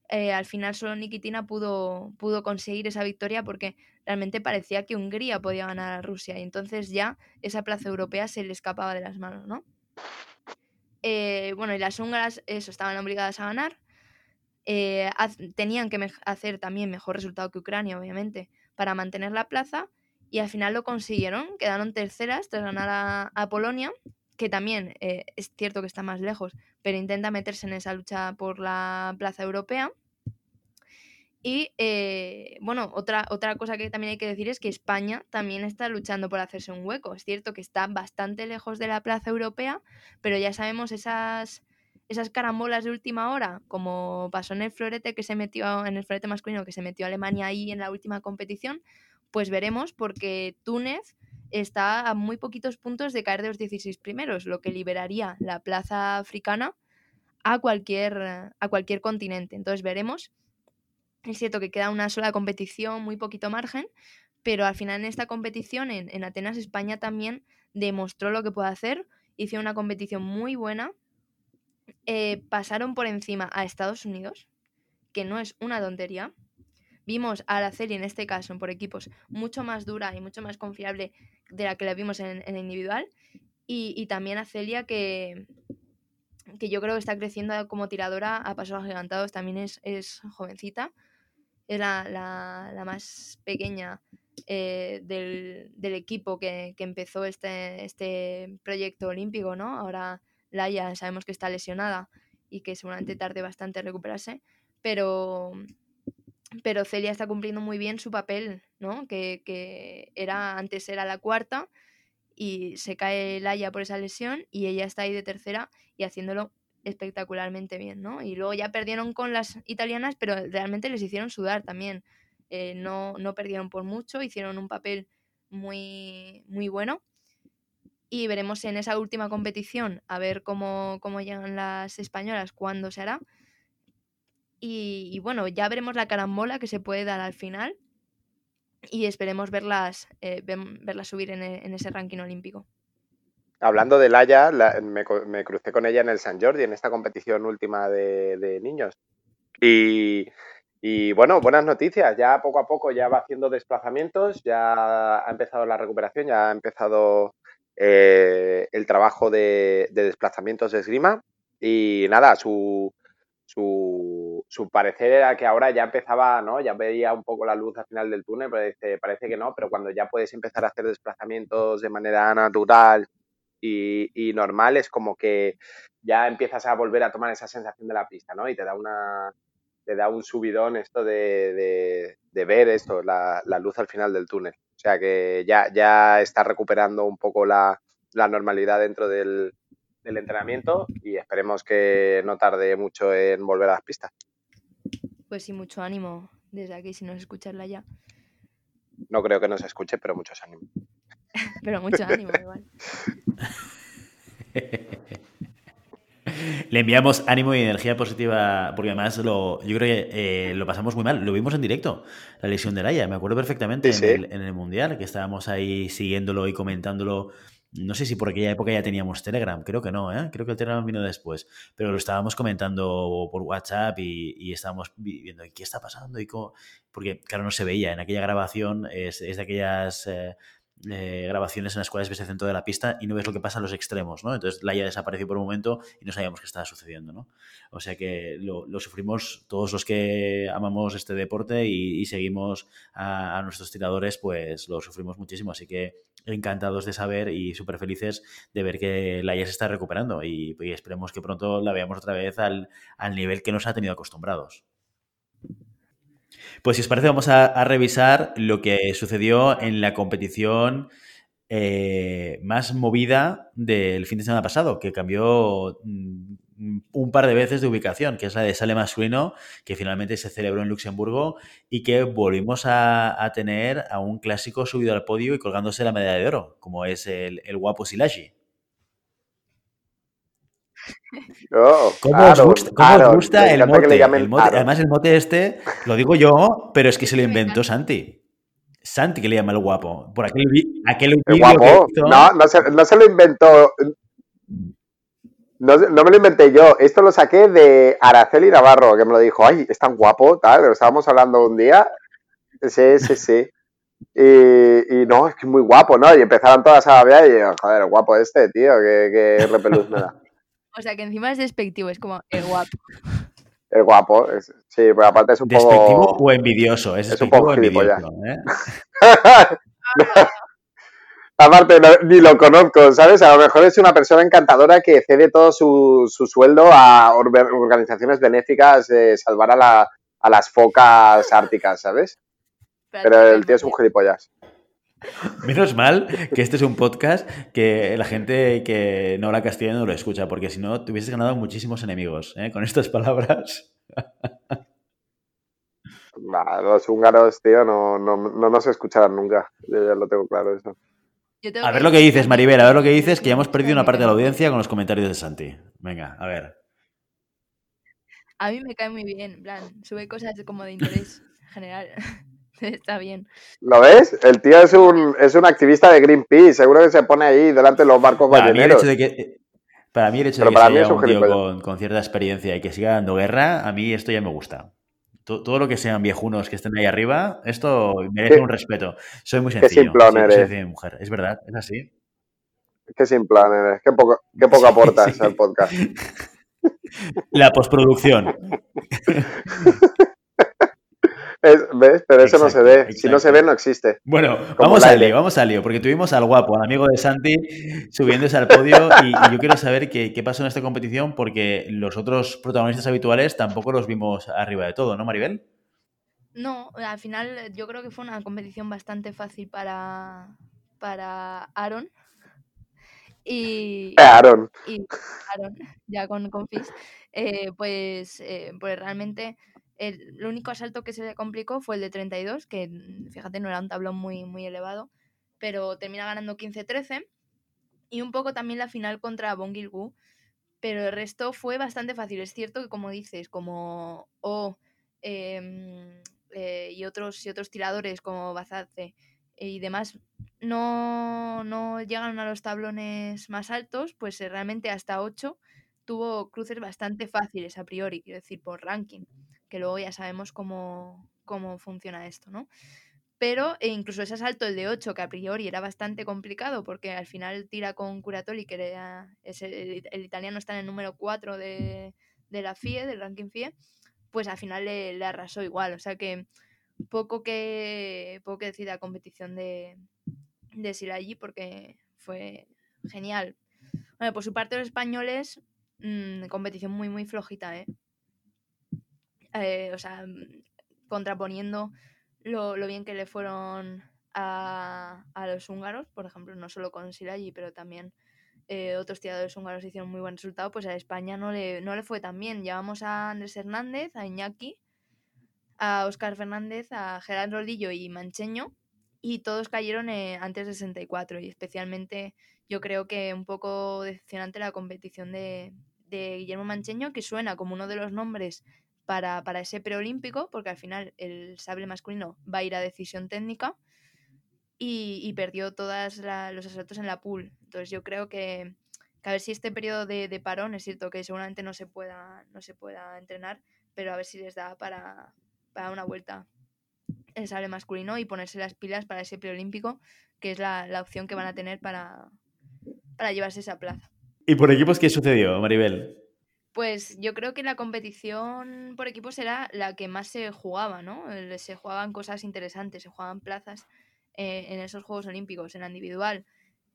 Eh, al final solo Nikitina pudo, pudo conseguir esa victoria porque realmente parecía que Hungría podía ganar a Rusia y entonces ya esa plaza europea se le escapaba de las manos, ¿no? Eh, bueno, y las húngaras, eso, estaban obligadas a ganar. Eh, tenían que hacer también mejor resultado que Ucrania, obviamente, para mantener la plaza. Y al final lo consiguieron, quedaron terceras tras ganar a, a Polonia, que también eh, es cierto que está más lejos, pero intenta meterse en esa lucha por la plaza europea. Y eh, bueno, otra, otra cosa que también hay que decir es que España también está luchando por hacerse un hueco. Es cierto que está bastante lejos de la plaza europea, pero ya sabemos esas, esas carambolas de última hora, como pasó en el florete que se metió, en el florete masculino que se metió Alemania ahí en la última competición, pues veremos porque Túnez está a muy poquitos puntos de caer de los 16 primeros, lo que liberaría la plaza africana a cualquier, a cualquier continente. Entonces veremos es cierto que queda una sola competición, muy poquito margen, pero al final en esta competición en, en Atenas España también demostró lo que puede hacer, hizo una competición muy buena, eh, pasaron por encima a Estados Unidos, que no es una tontería. Vimos a Araceli en este caso por equipos mucho más dura y mucho más confiable de la que la vimos en, en individual. Y, y, también a Celia que, que yo creo que está creciendo como tiradora a pasos agigantados, también es, es jovencita, es la, la, más pequeña eh, del, del, equipo que, que, empezó este, este proyecto olímpico, ¿no? Ahora Laia sabemos que está lesionada y que seguramente tarde bastante en recuperarse, pero, pero Celia está cumpliendo muy bien su papel, ¿no? Que, que era, antes era la cuarta y se cae Laia por esa lesión y ella está ahí de tercera y haciéndolo espectacularmente bien, ¿no? Y luego ya perdieron con las italianas, pero realmente les hicieron sudar también. Eh, no, no perdieron por mucho, hicieron un papel muy, muy bueno. Y veremos en esa última competición a ver cómo, cómo llegan las españolas, cuándo se hará. Y, y, bueno, ya veremos la carambola que se puede dar al final y esperemos verlas, eh, verlas subir en, en ese ranking olímpico hablando de Laia, la, me, me, crucé con ella en el San Jordi, en esta competición última de, niños. Y, y, bueno, buenas noticias. Ya poco a poco ya va haciendo desplazamientos, ya ha empezado la recuperación, ya ha empezado eh, el trabajo de, de, desplazamientos de esgrima. Y nada, su, su, su, parecer era que ahora ya empezaba, ¿no? Ya veía un poco la luz al final del túnel, parece, parece que no, pero cuando ya puedes empezar a hacer desplazamientos de manera natural y, y, normal es como que ya empiezas a volver a tomar esa sensación de la pista, ¿no? Y te da una te da un subidón esto de, de, de ver esto, la, la, luz al final del túnel. O sea que ya, ya está recuperando un poco la, la normalidad dentro del, del entrenamiento y esperemos que no tarde mucho en volver a las pistas. Pues sí, mucho ánimo desde aquí, si nos escucharla ya. No creo que nos escuche, pero muchos ánimos. pero mucho ánimo igual. Le enviamos ánimo y energía positiva, porque además lo, yo creo que eh, lo pasamos muy mal. Lo vimos en directo, la lesión de Laia. Me acuerdo perfectamente Sí, sí. En, el, en el Mundial, que estábamos ahí siguiéndolo y comentándolo. No sé si por aquella época ya teníamos Telegram, creo que no, ¿eh? creo que el Telegram vino después, pero lo estábamos comentando por WhatsApp y, y estábamos vi- viendo ¿y qué está pasando y cómo? Porque, claro, no se veía. En aquella grabación es, es de aquellas eh, eh, grabaciones en las cuales ves el centro de la pista y no ves lo que pasa en los extremos, ¿no? Entonces Laia desapareció por un momento y no sabíamos qué estaba sucediendo, ¿no? O sea que lo, sufrimos todos los que amamos este deporte y, seguimos a, a nuestros tiradores, pues lo sufrimos muchísimo. Así que encantados de saber y súper felices de ver que Laia se está recuperando y, y esperemos que pronto la veamos otra vez al, al nivel que nos ha tenido acostumbrados. Pues si os parece, vamos a, revisar lo que sucedió en la competición eh, más movida del fin de semana pasado, que cambió mm, un par de veces de ubicación, que es la de Sale Masculino, que finalmente se celebró en Luxemburgo y que volvimos a, a tener a un clásico subido al podio y colgándose la medalla de oro, como es el, el guapo Silashi. Oh, ¿Cómo, Aaron, os gusta, cómo os Aaron. gusta Me el encanta que le mote? llamen El mote-. Además, el mote este, lo digo yo, pero es que se lo inventó. Santi. Santi que le llama el guapo. Por aquel, vi- aquel El que guapo. hizo. No, no se, no se lo inventó. No, no me lo inventé yo. Esto lo saqué de Araceli Navarro, que me lo dijo. Ay, es tan guapo, tal. Lo estábamos hablando un día. Sí, sí, sí. Y, y no, es que es muy guapo, ¿no? Y empezaron todas a hablar y yo, joder, guapo este, tío, que, que repelús me da. O sea, que encima es despectivo, es como el guapo. Es guapo. es- sí, pero aparte es un ¿Despectivo poco. o envidioso? Es es un despectivo poco envidioso. ¿eh? Aparte, no- ni lo conozco, ¿sabes? A lo mejor es una persona encantadora que cede todo su, su sueldo a organizaciones benéficas de salvar a, la, a las focas árticas, ¿sabes? Pero el tío es un gilipollas. Menos mal que este es un podcast que la gente que no habla castellano no lo escucha, porque si no, te hubieses ganado muchísimos enemigos ¿eh? con estas palabras. Nah, los húngaros, tío, no, no, no nos escucharán nunca. Yo ya lo tengo claro eso. A ver que lo que dices, Maribel, a ver lo que dices, que ya hemos perdido una parte de la audiencia con los comentarios de Santi. Venga, a ver. A mí me cae muy bien, en plan, sube cosas como de interés general. Está bien. ¿Lo ves? El tío es un, es un activista de Greenpeace. Seguro que se pone ahí delante de los barcos Para mí el hecho de que, para mí el hecho Pero de que para sea un tío con, con cierta experiencia y que siga dando guerra, a mí esto ya me gusta. To- Todo lo que sean viejunos que estén ahí arriba, esto merece Qué- un respeto. Soy muy qué sencillo. simplón sí, soy eres. mujer. Es verdad, es así. Qué sin plan eres. Qué poco, qué poco Sí, aportas sí. al podcast. La postproducción. Es- ¿Ves? Pero eso no se Exacto, ve. Si no se ve, no existe. Bueno, Como vamos al lío, vamos al lío, porque tuvimos al guapo, al amigo de Santi, subiéndose al podio y, y yo quiero saber qué, qué pasó en esta competición porque los otros protagonistas habituales tampoco los vimos arriba de todo, ¿no, Maribel? No, al final eh, yo creo que fue una competición bastante fácil para, para Aaron. Y, Eh, Aaron. y Aaron, ya con, con Fizz, eh, pues, eh, pues realmente el, único asalto que se complicó fue el de 32, que mm, fíjate no era un tablón muy, muy elevado, pero termina ganando 15-13. Y un poco también la final contra Bongil Gu, pero el resto fue bastante fácil. Es cierto que como dices, como O em, eh, y, otros, y otros tiradores como Bazace y demás no, no a los tablones más altos, pues eh, realmente hasta 8 tuvo cruces bastante fáciles a priori, quiero decir, por ranking, que luego ya sabemos cómo, cómo funciona esto, ¿no? Pero eh, incluso ese asalto, el de 8, que a priori era bastante complicado, porque al final tira con Curatoli, que era, el, italiano está en el número 4 de, de la FIE, del ranking FIE, pues al final le, arrasó igual. O sea que poco que, poco que decir de la competición de, de Siraji, porque fue genial. Bueno, por su parte los españoles, mm, competición muy, muy flojita, ¿eh? Eh, o sea, mm, contraponiendo lo, lo bien que le fueron a, a los húngaros, por ejemplo, no solo con Siraji, pero también eh, otros tiradores húngaros hicieron muy buen resultado, pues a España no le, no le fue tan bien. Llevamos a Andrés Hernández, a Iñaki, a Óscar Fernández, a Gerard Rodillo y Mancheño, y todos cayeron eh, antes de 64, y especialmente yo creo que un poco decepcionante la competición de, de Guillermo Mancheño, que suena como uno de los nombres para, para ese preolímpico, porque al final el sable masculino va a ir a decisión técnica y, perdió todos los asaltos en la pool. Entonces yo creo que, a ver si este periodo de, parón, es cierto que seguramente no se pueda, no se pueda entrenar, pero a ver si les da para, para una vuelta el sable masculino y ponerse las pilas para ese preolímpico, que es la, la opción que van a tener para, para llevarse esa plaza. ¿Y por equipos qué sucedió, Maribel? Pues yo creo que la competición por equipos era la que más se jugaba, ¿no? Se jugaban cosas interesantes, se jugaban plazas eh, en esos Juegos Olímpicos, en la individual.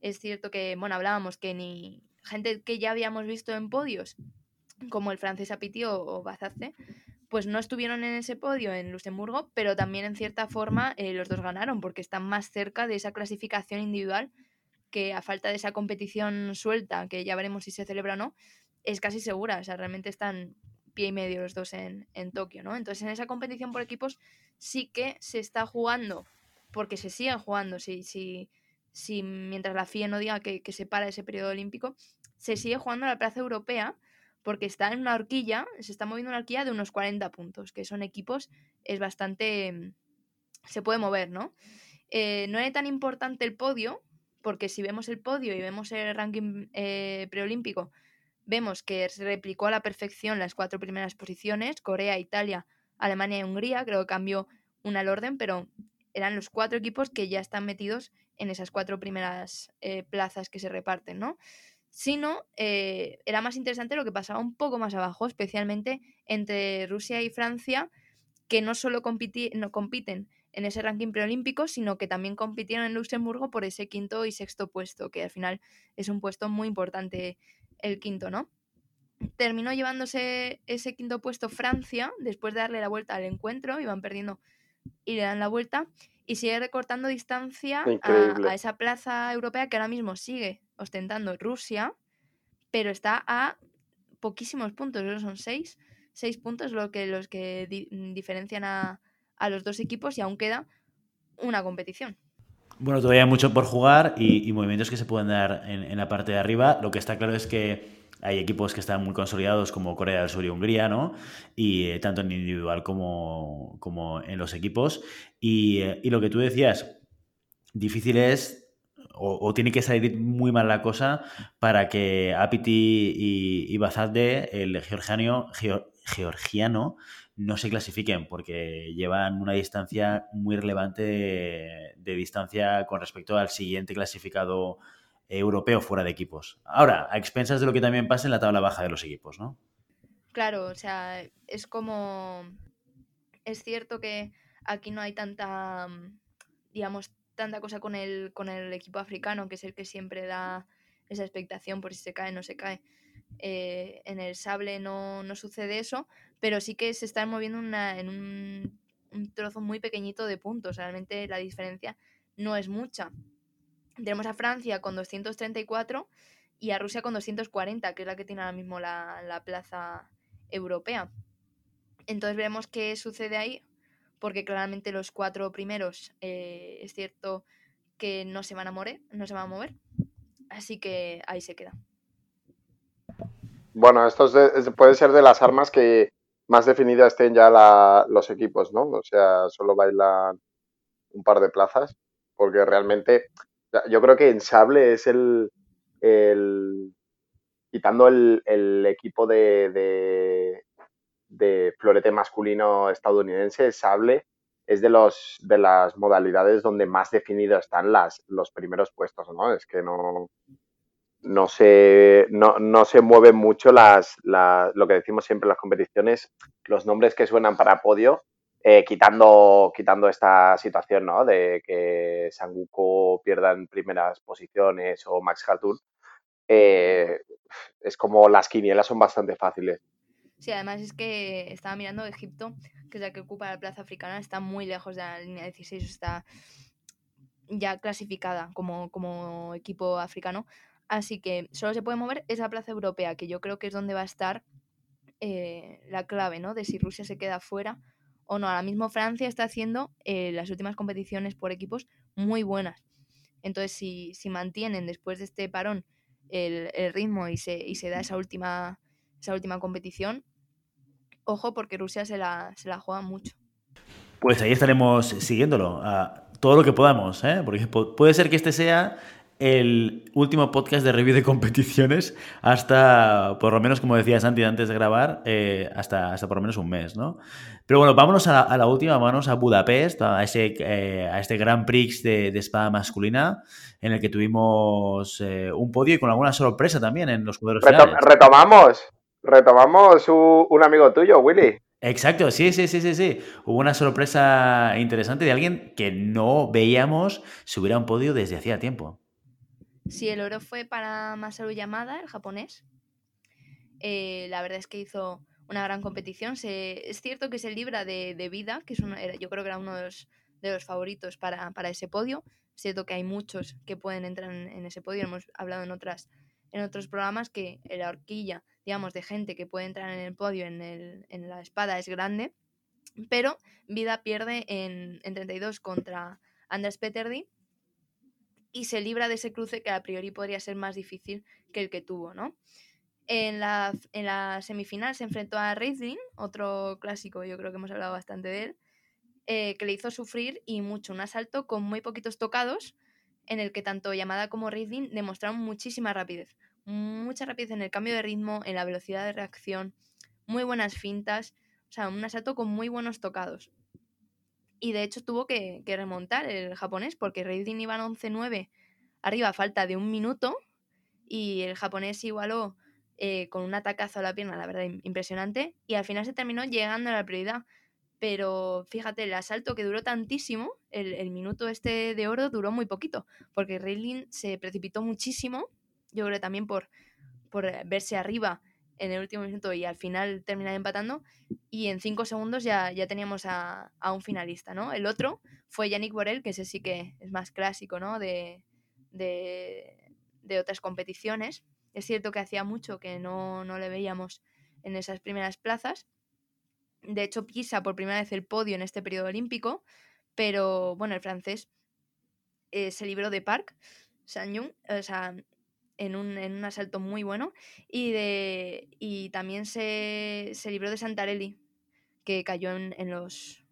Es cierto que, bueno, hablábamos que ni gente que ya habíamos visto en podios, como el francés Apitio o Bazace, pues no estuvieron en ese podio en Luxemburgo, pero también en cierta forma eh, los dos ganaron porque están más cerca de esa clasificación individual que a falta de esa competición suelta, que ya veremos si se celebra o no, es casi segura. O sea, realmente están pie y medio los dos en, en Tokio, ¿no? Entonces en esa competición por equipos sí que se está jugando porque se siguen jugando. Si, si, si mientras la FIA no diga que, se para ese periodo olímpico, se sigue jugando la plaza europea porque está en una horquilla, se está moviendo una horquilla de unos 40 puntos, que son equipos, es bastante... se puede mover, ¿no? Eh, no es tan importante el podio, porque si vemos el podio y vemos el ranking eh, preolímpico, vemos que se replicó a la perfección las cuatro primeras posiciones, Corea, Italia, Alemania y Hungría, creo que cambió una al orden, pero eran los cuatro equipos que ya están metidos en esas cuatro primeras eh, plazas que se reparten, ¿no? Sino, eh, era más interesante lo que pasaba un poco más abajo, especialmente entre Rusia y Francia, que no solo no compiten en ese ranking preolímpico, sino que también compitieron en Luxemburgo por ese quinto y sexto puesto, que al final es un puesto muy importante el quinto, ¿no? Terminó llevándose ese quinto puesto Francia, después de darle la vuelta al encuentro, iban perdiendo y le dan la vuelta y sigue recortando distancia a, esa plaza europea que ahora mismo sigue ostentando Rusia, pero está a poquísimos puntos, son seis, seis puntos lo que, los que diferencian a, los dos equipos y aún queda una competición. Bueno, todavía hay mucho por jugar y, movimientos que se pueden dar en, la parte de arriba. Lo que está claro es que hay equipos que están muy consolidados como Corea del Sur y Hungría, ¿no? Y eh, tanto en individual como, en los equipos. Y, eh, y, lo que tú decías, difícil es o, tiene que salir muy mal la cosa para que Apiti y, y el georgiano, georgiano, no se clasifiquen porque llevan una distancia muy relevante de distancia con respecto al siguiente clasificado europeo fuera de equipos. Ahora, a expensas de lo que también pasa en la tabla baja de los equipos, ¿no? Claro, o sea, es como... Es cierto que aquí no hay tanta, digamos, tanta cosa con el, con el equipo africano, que es el que siempre da esa expectación por si se cae o no se cae. Eh, en el sable no, no, sucede eso, pero sí que se está moviendo una, en un, trozo muy pequeñito de puntos. Realmente la diferencia no es mucha. Tenemos a Francia con 234 y a Rusia con 240, que es la que tiene ahora mismo la, plaza europea. Entonces veremos qué sucede ahí, porque claramente los cuatro primeros eh, es cierto que no se van a mover, no se van a mover. Así que ahí se queda. Bueno, esto puede ser de las armas que más definidas estén ya los equipos, ¿no? O sea, solo bailan un par de plazas, porque realmente yo creo que en Sable es el, quitando el, equipo de, de, florete masculino estadounidense, Sable es de los de las modalidades donde más definido están las los primeros puestos, ¿no? Es que no no se no, no se mueven mucho las, lo que decimos siempre en las competiciones, los nombres que suenan para podio eh, quitando, quitando esta situación ¿no? de que Sanguko pierda en primeras posiciones o Max Hatun, eh, es como las quinielas son bastante fáciles. Sí, además es que estaba mirando Egipto, que es la que ocupa la plaza africana, está muy lejos de la línea 16, está ya clasificada como, como equipo africano. Así que solo se puede mover esa plaza europea, que yo creo que es donde va a estar eh, la clave, ¿no? De si Rusia se queda fuera o no. Ahora mismo Francia está haciendo eh, las últimas competiciones por equipos muy buenas. Entonces, si, si mantienen después de este parón el, ritmo y se, y se, da esa última esa última competición. Ojo, porque Rusia se la, se la juega mucho. Pues ahí estaremos siguiéndolo, a todo lo que podamos, ¿eh? porque puede ser que este sea el último podcast de review de competiciones hasta, por lo menos, como decía Santi antes de grabar, eh, hasta, hasta por lo menos un mes, ¿no? Pero bueno, vámonos a la, última, vámonos a Budapest, a, ese, eh, a este Grand Prix de, espada masculina, en el que tuvimos eh, un podio y con alguna sorpresa también en los cuadros Retomamos, retomamos un amigo tuyo, Willy. Exacto, sí, sí, sí, sí, sí. Hubo una sorpresa interesante de alguien que no veíamos subir a un podio desde hacía tiempo. Sí, el oro fue para Masaru Yamada, el japonés. Eh, la verdad es que hizo una gran competición. es cierto que se libra de, vida, que es yo creo que era uno de los, favoritos para, ese podio. Es cierto que hay muchos que pueden entrar en, ese podio. Hemos hablado en, otras, en otros programas que la horquilla, digamos, de gente que puede entrar en el podio en, en la espada es grande. Pero Vida pierde en, en 32 contra Anders Peterdi y se libra de ese cruce que a priori podría ser más difícil que el que tuvo, ¿no? En la, en la semifinal se enfrentó a Reisling, otro clásico, yo creo que hemos hablado bastante de él, eh, que le hizo sufrir y mucho, un asalto con muy poquitos tocados, en el que tanto Yamada como Reisling demostraron muchísima rapidez, mucha rapidez en el cambio de ritmo, en la velocidad de reacción, muy buenas fintas, o sea, un asalto con muy buenos tocados. Y de hecho tuvo que, remontar el japonés porque Reidin iba 11-9 arriba a falta de un minuto y el japonés igualó eh, con un atacazo a la pierna, la verdad, impresionante. Y al final se terminó llegando a la prioridad. Pero fíjate, el asalto que duró tantísimo, el, minuto este de oro duró muy poquito, porque Reilin se precipitó muchísimo, yo creo también por, por verse arriba en el último minuto y al final terminar empatando. Y en cinco segundos ya, ya teníamos a, un finalista, ¿no? El otro fue Yannick Borel, que ese sí que es más clásico, ¿no? De, de, otras competiciones. Es cierto que hacía mucho que no, le veíamos en esas primeras plazas. De hecho, pisa por primera vez el podio en este periodo olímpico, pero bueno, el francés eh, se libró de Park, Sanyung, o sea, en un, en un asalto muy bueno. Y, de, y también se, se libró de Santarelli, que cayó en, en, los,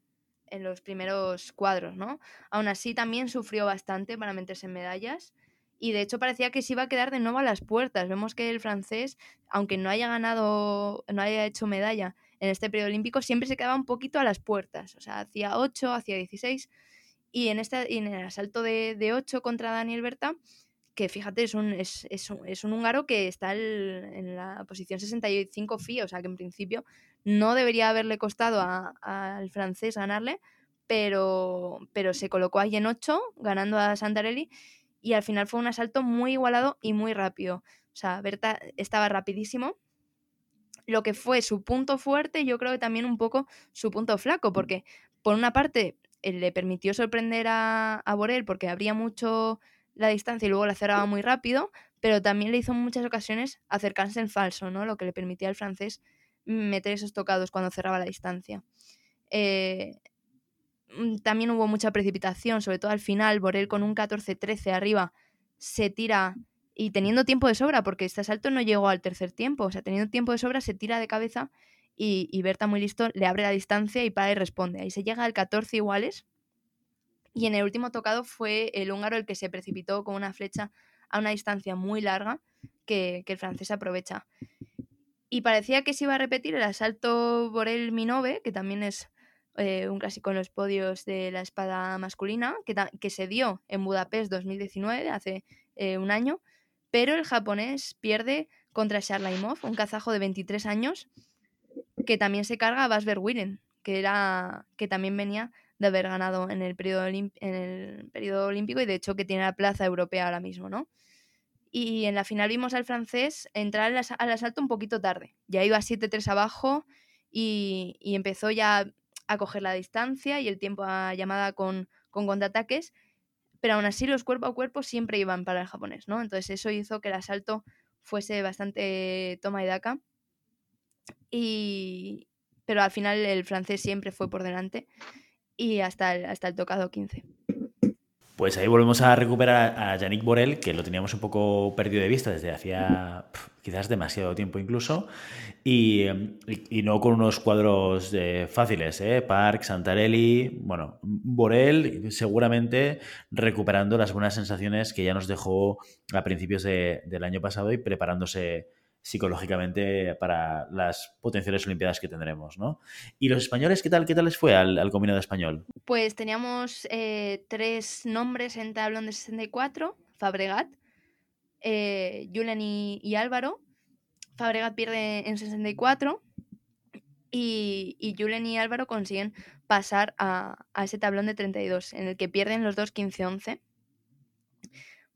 en los primeros cuadros, ¿no? Aún así también sufrió bastante para meterse en medallas. Y de hecho parecía que se iba a quedar de nuevo a las puertas. Vemos que el francés, aunque no haya ganado, no haya hecho medalla en este periodo olímpico, siempre se quedaba un poquito a las puertas. O sea, hacía 8, hacía 16. Y en, este, y en el asalto de, de 8 contra Daniel Berta, que fíjate, es un, es, es, húngaro que está en la posición 65 FI, o sea que en principio no debería haberle costado al francés ganarle, pero, pero se colocó ahí en 8, ganando a Santarelli, y al final fue un asalto muy igualado y muy rápido. O sea, Berta estaba rapidísimo. Lo que fue su punto fuerte, yo creo que también un poco su punto flaco, porque por una parte le permitió sorprender a, a Borel porque habría mucho la distancia y luego la cerraba muy rápido, pero también le hizo en muchas ocasiones acercarse en falso, ¿no? Lo que le permitía al francés meter esos tocados cuando cerraba la distancia. Eh, mm, también hubo mucha precipitación, sobre todo al final, Borel con un 14-13 arriba se tira y teniendo tiempo de sobra, porque este asalto no llegó al tercer tiempo, o sea, teniendo tiempo de sobra se tira de cabeza y, y Berta muy listo le abre la distancia y para y responde. Ahí se llega al 14 iguales y en el último tocado fue el húngaro el que se precipitó con una flecha a una distancia muy larga que, el francés aprovecha. Y parecía que se iba a repetir el asalto Borel Minove, que también es eh, un clásico en los podios de la espada masculina, que, que se dio en Budapest 2019, hace eh, un año, pero el japonés pierde contra Sharlaimov, un kazajo de 23 años, que también se carga a Basber Wiren, que, era, que también venía de haber ganado en el periodo, en el periodo olímpico y de hecho que tiene la plaza europea ahora mismo, ¿no? Y en la final vimos al francés entrar al, asalto un poquito tarde. Ya iba 7-3 abajo y, empezó ya a coger la distancia y el tiempo a llamada con, con contraataques, pero aún así los cuerpo a cuerpo siempre iban para el japonés, ¿no? Entonces eso hizo que el asalto fuese bastante toma y daca. Y... Pero al final el francés siempre fue por delante y hasta el, hasta el tocado 15. Pues ahí volvemos a recuperar a Yannick Borel, que lo teníamos un poco perdido de vista desde hacía quizás demasiado tiempo incluso, y, no con unos cuadros eh, fáciles, ¿eh? Park, Santarelli, bueno, Borel seguramente recuperando las buenas sensaciones que ya nos dejó a principios del año pasado y preparándose psicológicamente para las potenciales Olimpiadas que tendremos, ¿no? ¿Y los españoles qué tal, qué tal les fue al, al combinado español? Pues teníamos eh, tres nombres en tablón de 64, Fabregat, eh, Julen y, Álvaro. Fabregat pierde en 64 y, y Julen y Álvaro consiguen pasar a, a ese tablón de 32, en el que pierden los dos 15-11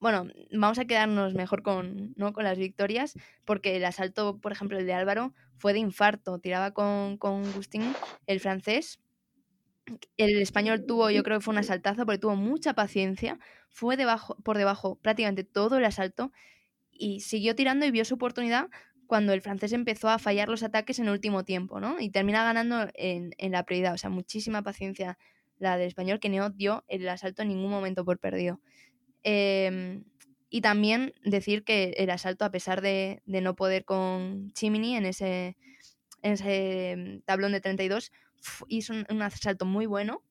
bueno, vamos a quedarnos mejor con, ¿no? con las victorias, porque el asalto, por ejemplo, el de Álvaro, fue de infarto. Tiraba con, con Gustín, el francés. El español tuvo, yo creo que fue un asaltazo, porque tuvo mucha paciencia. Fue debajo, por debajo prácticamente todo el asalto y siguió tirando y vio su oportunidad cuando el francés empezó a fallar los ataques en último tiempo, ¿no? Y termina ganando en, en la prioridad. O sea, muchísima paciencia la del español que no dio el asalto en ningún momento por perdido. Em, y también decir que el asalto, a pesar de, no poder con Chimini en ese, en ese em, tablón de 32, hizo un, asalto muy bueno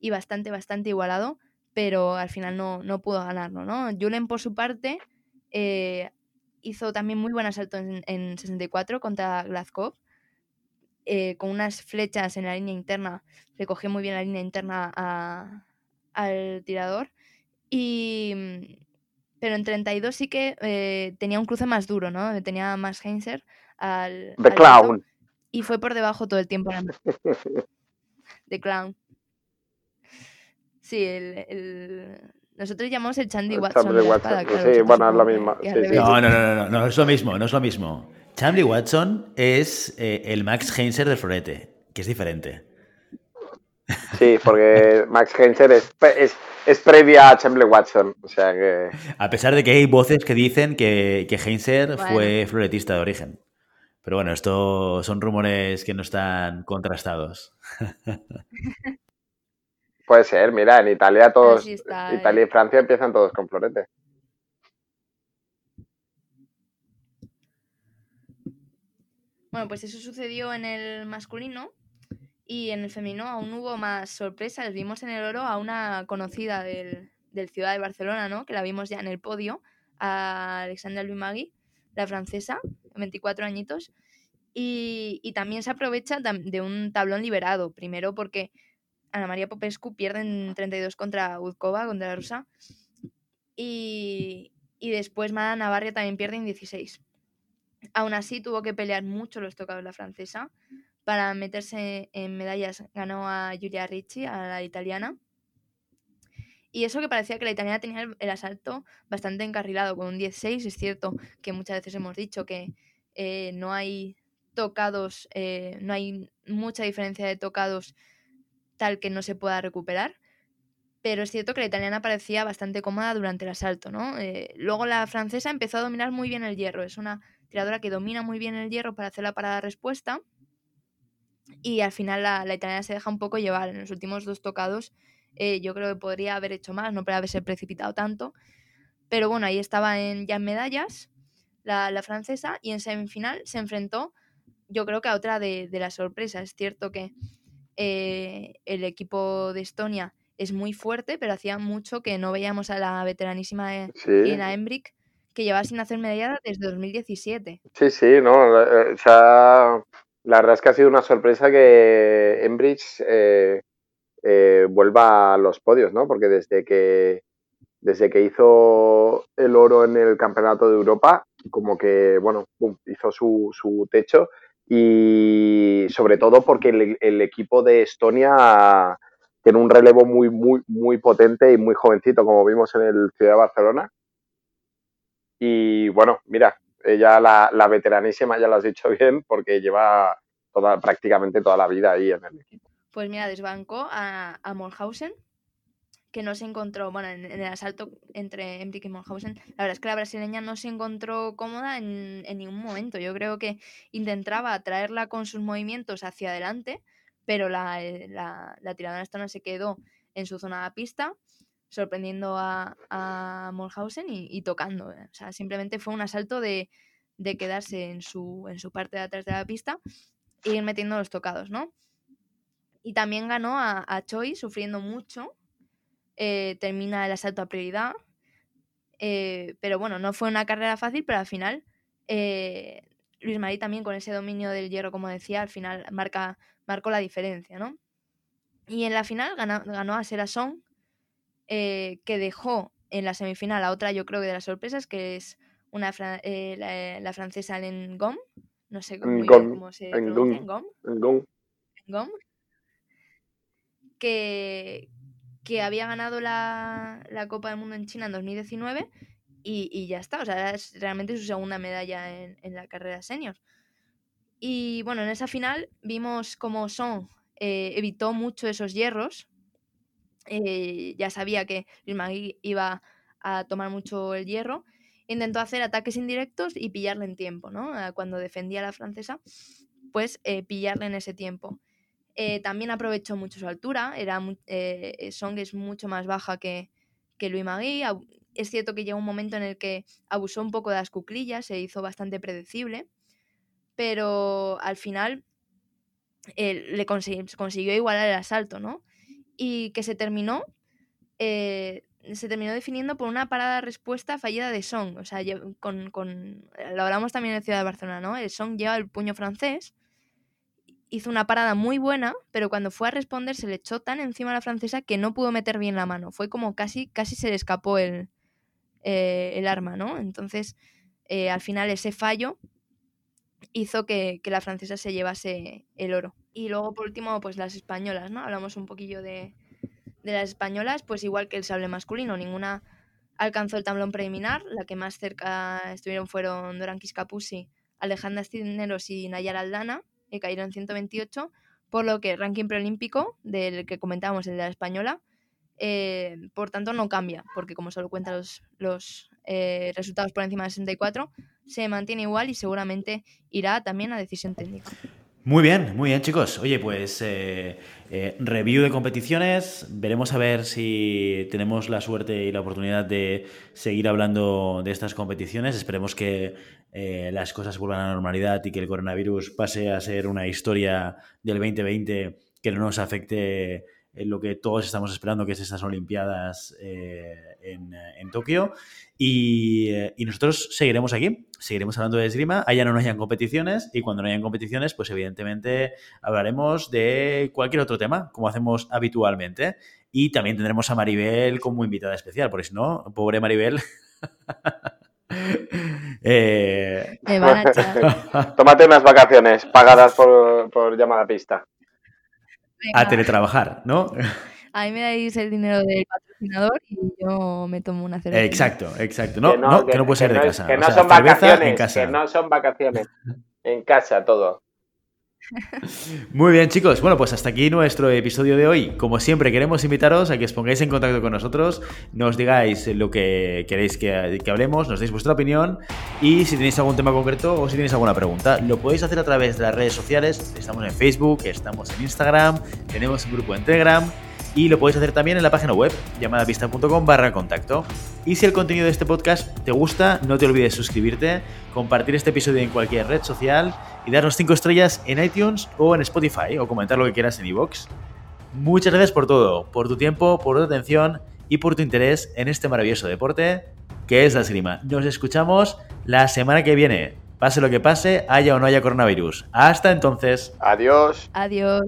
y bastante, bastante igualado, pero al final no, no pudo ganarlo, ¿no? Julen, por su parte, eh, hizo también muy buen asalto en, en 64 contra Glazkov, eh, con unas flechas en la línea interna, recogió muy bien la línea interna al tirador y, mm, pero en 32 sí que eh, tenía un cruce más duro, ¿no? Tenía más Heinzer al. The Clown. y fue por debajo todo el tiempo. The Clown. Sí, el, nosotros llamamos el Chandy Watson. sí, bueno, es lo mismo. no, no, no, no, no, es lo mismo, no es lo mismo. Chandy Watson es eh, el Max Heinzer del Florete, que es diferente. Sí, porque Max Heinzer es, es, previa a Chamberlain Watson. O sea que... A pesar de que hay voces que dicen que, que Heinzer fue floretista de origen. Pero bueno, esto son rumores que no están contrastados. Puede ser, mira, en Italia todos, Italia y eh. Francia empiezan todos con florete. Bueno, pues eso sucedió en el masculino, y en el femenino aún hubo más sorpresas. Vimos en el oro a una conocida del, Ciudad de Barcelona, ¿no? Que la vimos ya en el podio, a Alexandra Luimagui, la francesa, 24 añitos. Y, también se aprovecha de un tablón liberado. Primero porque Ana María Popescu pierde en 32 contra Uzkova, contra la rusa. Y, y después Mada Navarra también pierde en 16. Aún así tuvo que pelear mucho los tocados la francesa para meterse en medallas ganó a Giulia Ricci, a la italiana. Y eso que parecía que la italiana tenía el, asalto bastante encarrilado, con un 16. Es cierto que muchas veces hemos dicho que eh, no hay tocados, eh, no hay mucha diferencia de tocados tal que no se pueda recuperar. Pero es cierto que la italiana parecía bastante cómoda durante el asalto, ¿no? Eh, luego la francesa empezó a dominar muy bien el hierro. Es una tiradora que domina muy bien el hierro para hacer la parada respuesta y al final la, italiana se deja un poco llevar. En los últimos dos tocados eh, yo creo que podría haber hecho más, no puede haberse precipitado tanto. Pero bueno, ahí estaba en, ya en medallas la, francesa y en semifinal se enfrentó yo creo que a otra de, las sorpresas. Es cierto que eh, el equipo de Estonia es muy fuerte, pero hacía mucho que no veíamos a la veteranísima eh, sí. Embrick que llevaba sin hacer medalla desde 2017. Sí, sí, no, o sea, la verdad es que ha sido una sorpresa que Enbridge eh, eh, vuelva a los podios, ¿no? Porque desde que, desde que hizo el oro en el Campeonato de Europa, como que, bueno, hizo su, su, techo y sobre todo porque el, el, equipo de Estonia tiene un relevo muy, muy, muy potente y muy jovencito, como vimos en el Ciudad de Barcelona. Y bueno, mira, ella, la, la veteranísima, ya lo has dicho bien, porque lleva toda, prácticamente toda la vida ahí en el equipo. Pues mira, desbancó a, a Molhausen, que no se encontró, bueno, en, el asalto entre Embrick y Molhausen, la verdad es que la brasileña no se encontró cómoda en, ningún momento. Yo creo que intentaba traerla con sus movimientos hacia adelante, pero la, la, la tiradora esta no se quedó en su zona de pista. Sorprendiendo a, a Molhausen y, tocando. O sea, simplemente fue un asalto de, quedarse en su, en su parte de atrás de la pista e ir metiendo los tocados, ¿no? Y también ganó a, a Choi sufriendo mucho. Eh, termina el asalto a prioridad. Eh, pero bueno, no fue una carrera fácil, pero al final eh, Luis Marí también con ese dominio del hierro, como decía, al final marca, marcó la diferencia, ¿no? Y en la final ganó, ganó a Sera Song, que dejó en la semifinal a otra, yo creo que de las sorpresas, que es una la, francesa Len Gom, no sé cómo, se pronuncia, Gom. Gom que, que había ganado la, Copa del Mundo en China en 2019 y, ya está. O sea, es realmente su segunda medalla en, la carrera senior. Y bueno, en esa final vimos como Son eh, evitó mucho esos hierros. Eh, ya sabía que Luis Magui iba a tomar mucho el hierro. Intentó hacer ataques indirectos y pillarle en tiempo, ¿no? Cuando defendía a la francesa, pues eh, pillarle en ese tiempo. Eh, también aprovechó mucho su altura, era, Song es mucho más baja que, que Magui. Es cierto que llegó un momento en el que abusó un poco de las cuclillas, se hizo bastante predecible, pero al final le consiguió, igualar el asalto, ¿no? Y que se terminó, se terminó definiendo por una parada respuesta fallida de Song. O sea, con, con, lo hablamos también en la ciudad de Barcelona, ¿no? El Song lleva el puño francés hizo una parada muy buena, pero cuando fue a responder se le echó tan encima a la francesa que no pudo meter bien la mano. Fue como casi, casi se le escapó el, eh, el arma, ¿no? Entonces, eh, al final ese fallo hizo que, la francesa se llevase el oro. Y luego, por último, pues las españolas, ¿no? Hablamos un poquillo de, de las españolas, pues igual que el sable masculino, ninguna alcanzó el tablón preliminar. La que más cerca estuvieron fueron Doran Capuzzi, Alejandra Cisneros y Nayara Aldana y cayeron en 128, por lo que el ranking preolímpico del que comentábamos, el de la española, eh, por tanto no cambia, porque como solo cuenta los, los eh, resultados por encima de 64, se mantiene igual y seguramente irá también a decisión técnica. Muy bien, muy bien chicos. Oye, pues eh, review de competiciones. Veremos a ver si tenemos la suerte y la oportunidad de seguir hablando de estas competiciones. Esperemos que eh, las cosas vuelvan a la normalidad y que el coronavirus pase a ser una historia del 2020 que no nos afecte en lo que todos estamos esperando, que es esas Olimpiadas eh, en, Tokio. Eh, y, nosotros seguiremos aquí, seguiremos hablando de esgrima, allá no hayan competiciones y cuando no hayan competiciones, pues evidentemente hablaremos de cualquier otro tema, como hacemos habitualmente. Y también tendremos a Maribel como invitada especial, porque si no, pobre Maribel. Eh... Me van a Tómate unas vacaciones pagadas por, por llamada pista. A teletrabajar, ¿no? A mí me dais el dinero del patrocinador y yo me tomo una cerveza. Exacto, exacto. No, que no, que, no puede ser de casa. Que no son vacaciones, que no son vacaciones. En casa todo. Muy bien, chicos. Bueno, pues hasta aquí nuestro episodio de hoy. Como siempre, queremos invitaros a que os pongáis en contacto con nosotros, nos digáis lo que queréis que, hablemos, nos deis vuestra opinión y si tenéis algún tema concreto o si tenéis alguna pregunta, lo podéis hacer a través de las redes sociales. Estamos en Facebook, estamos en Instagram, tenemos un grupo en Telegram y lo podéis hacer también en la página web llamadapista.com barra contacto. Y si el contenido de este podcast te gusta, no te olvides suscribirte, compartir este episodio en cualquier red social y darnos 5 estrellas en iTunes o en Spotify o comentar lo que quieras en iVoox. Muchas gracias por todo, por tu tiempo, por tu atención y por tu interés en este maravilloso deporte que es la esgrima. Nos escuchamos la semana que viene. Pase lo que pase, haya o no haya coronavirus. Hasta entonces. Adiós. Adiós.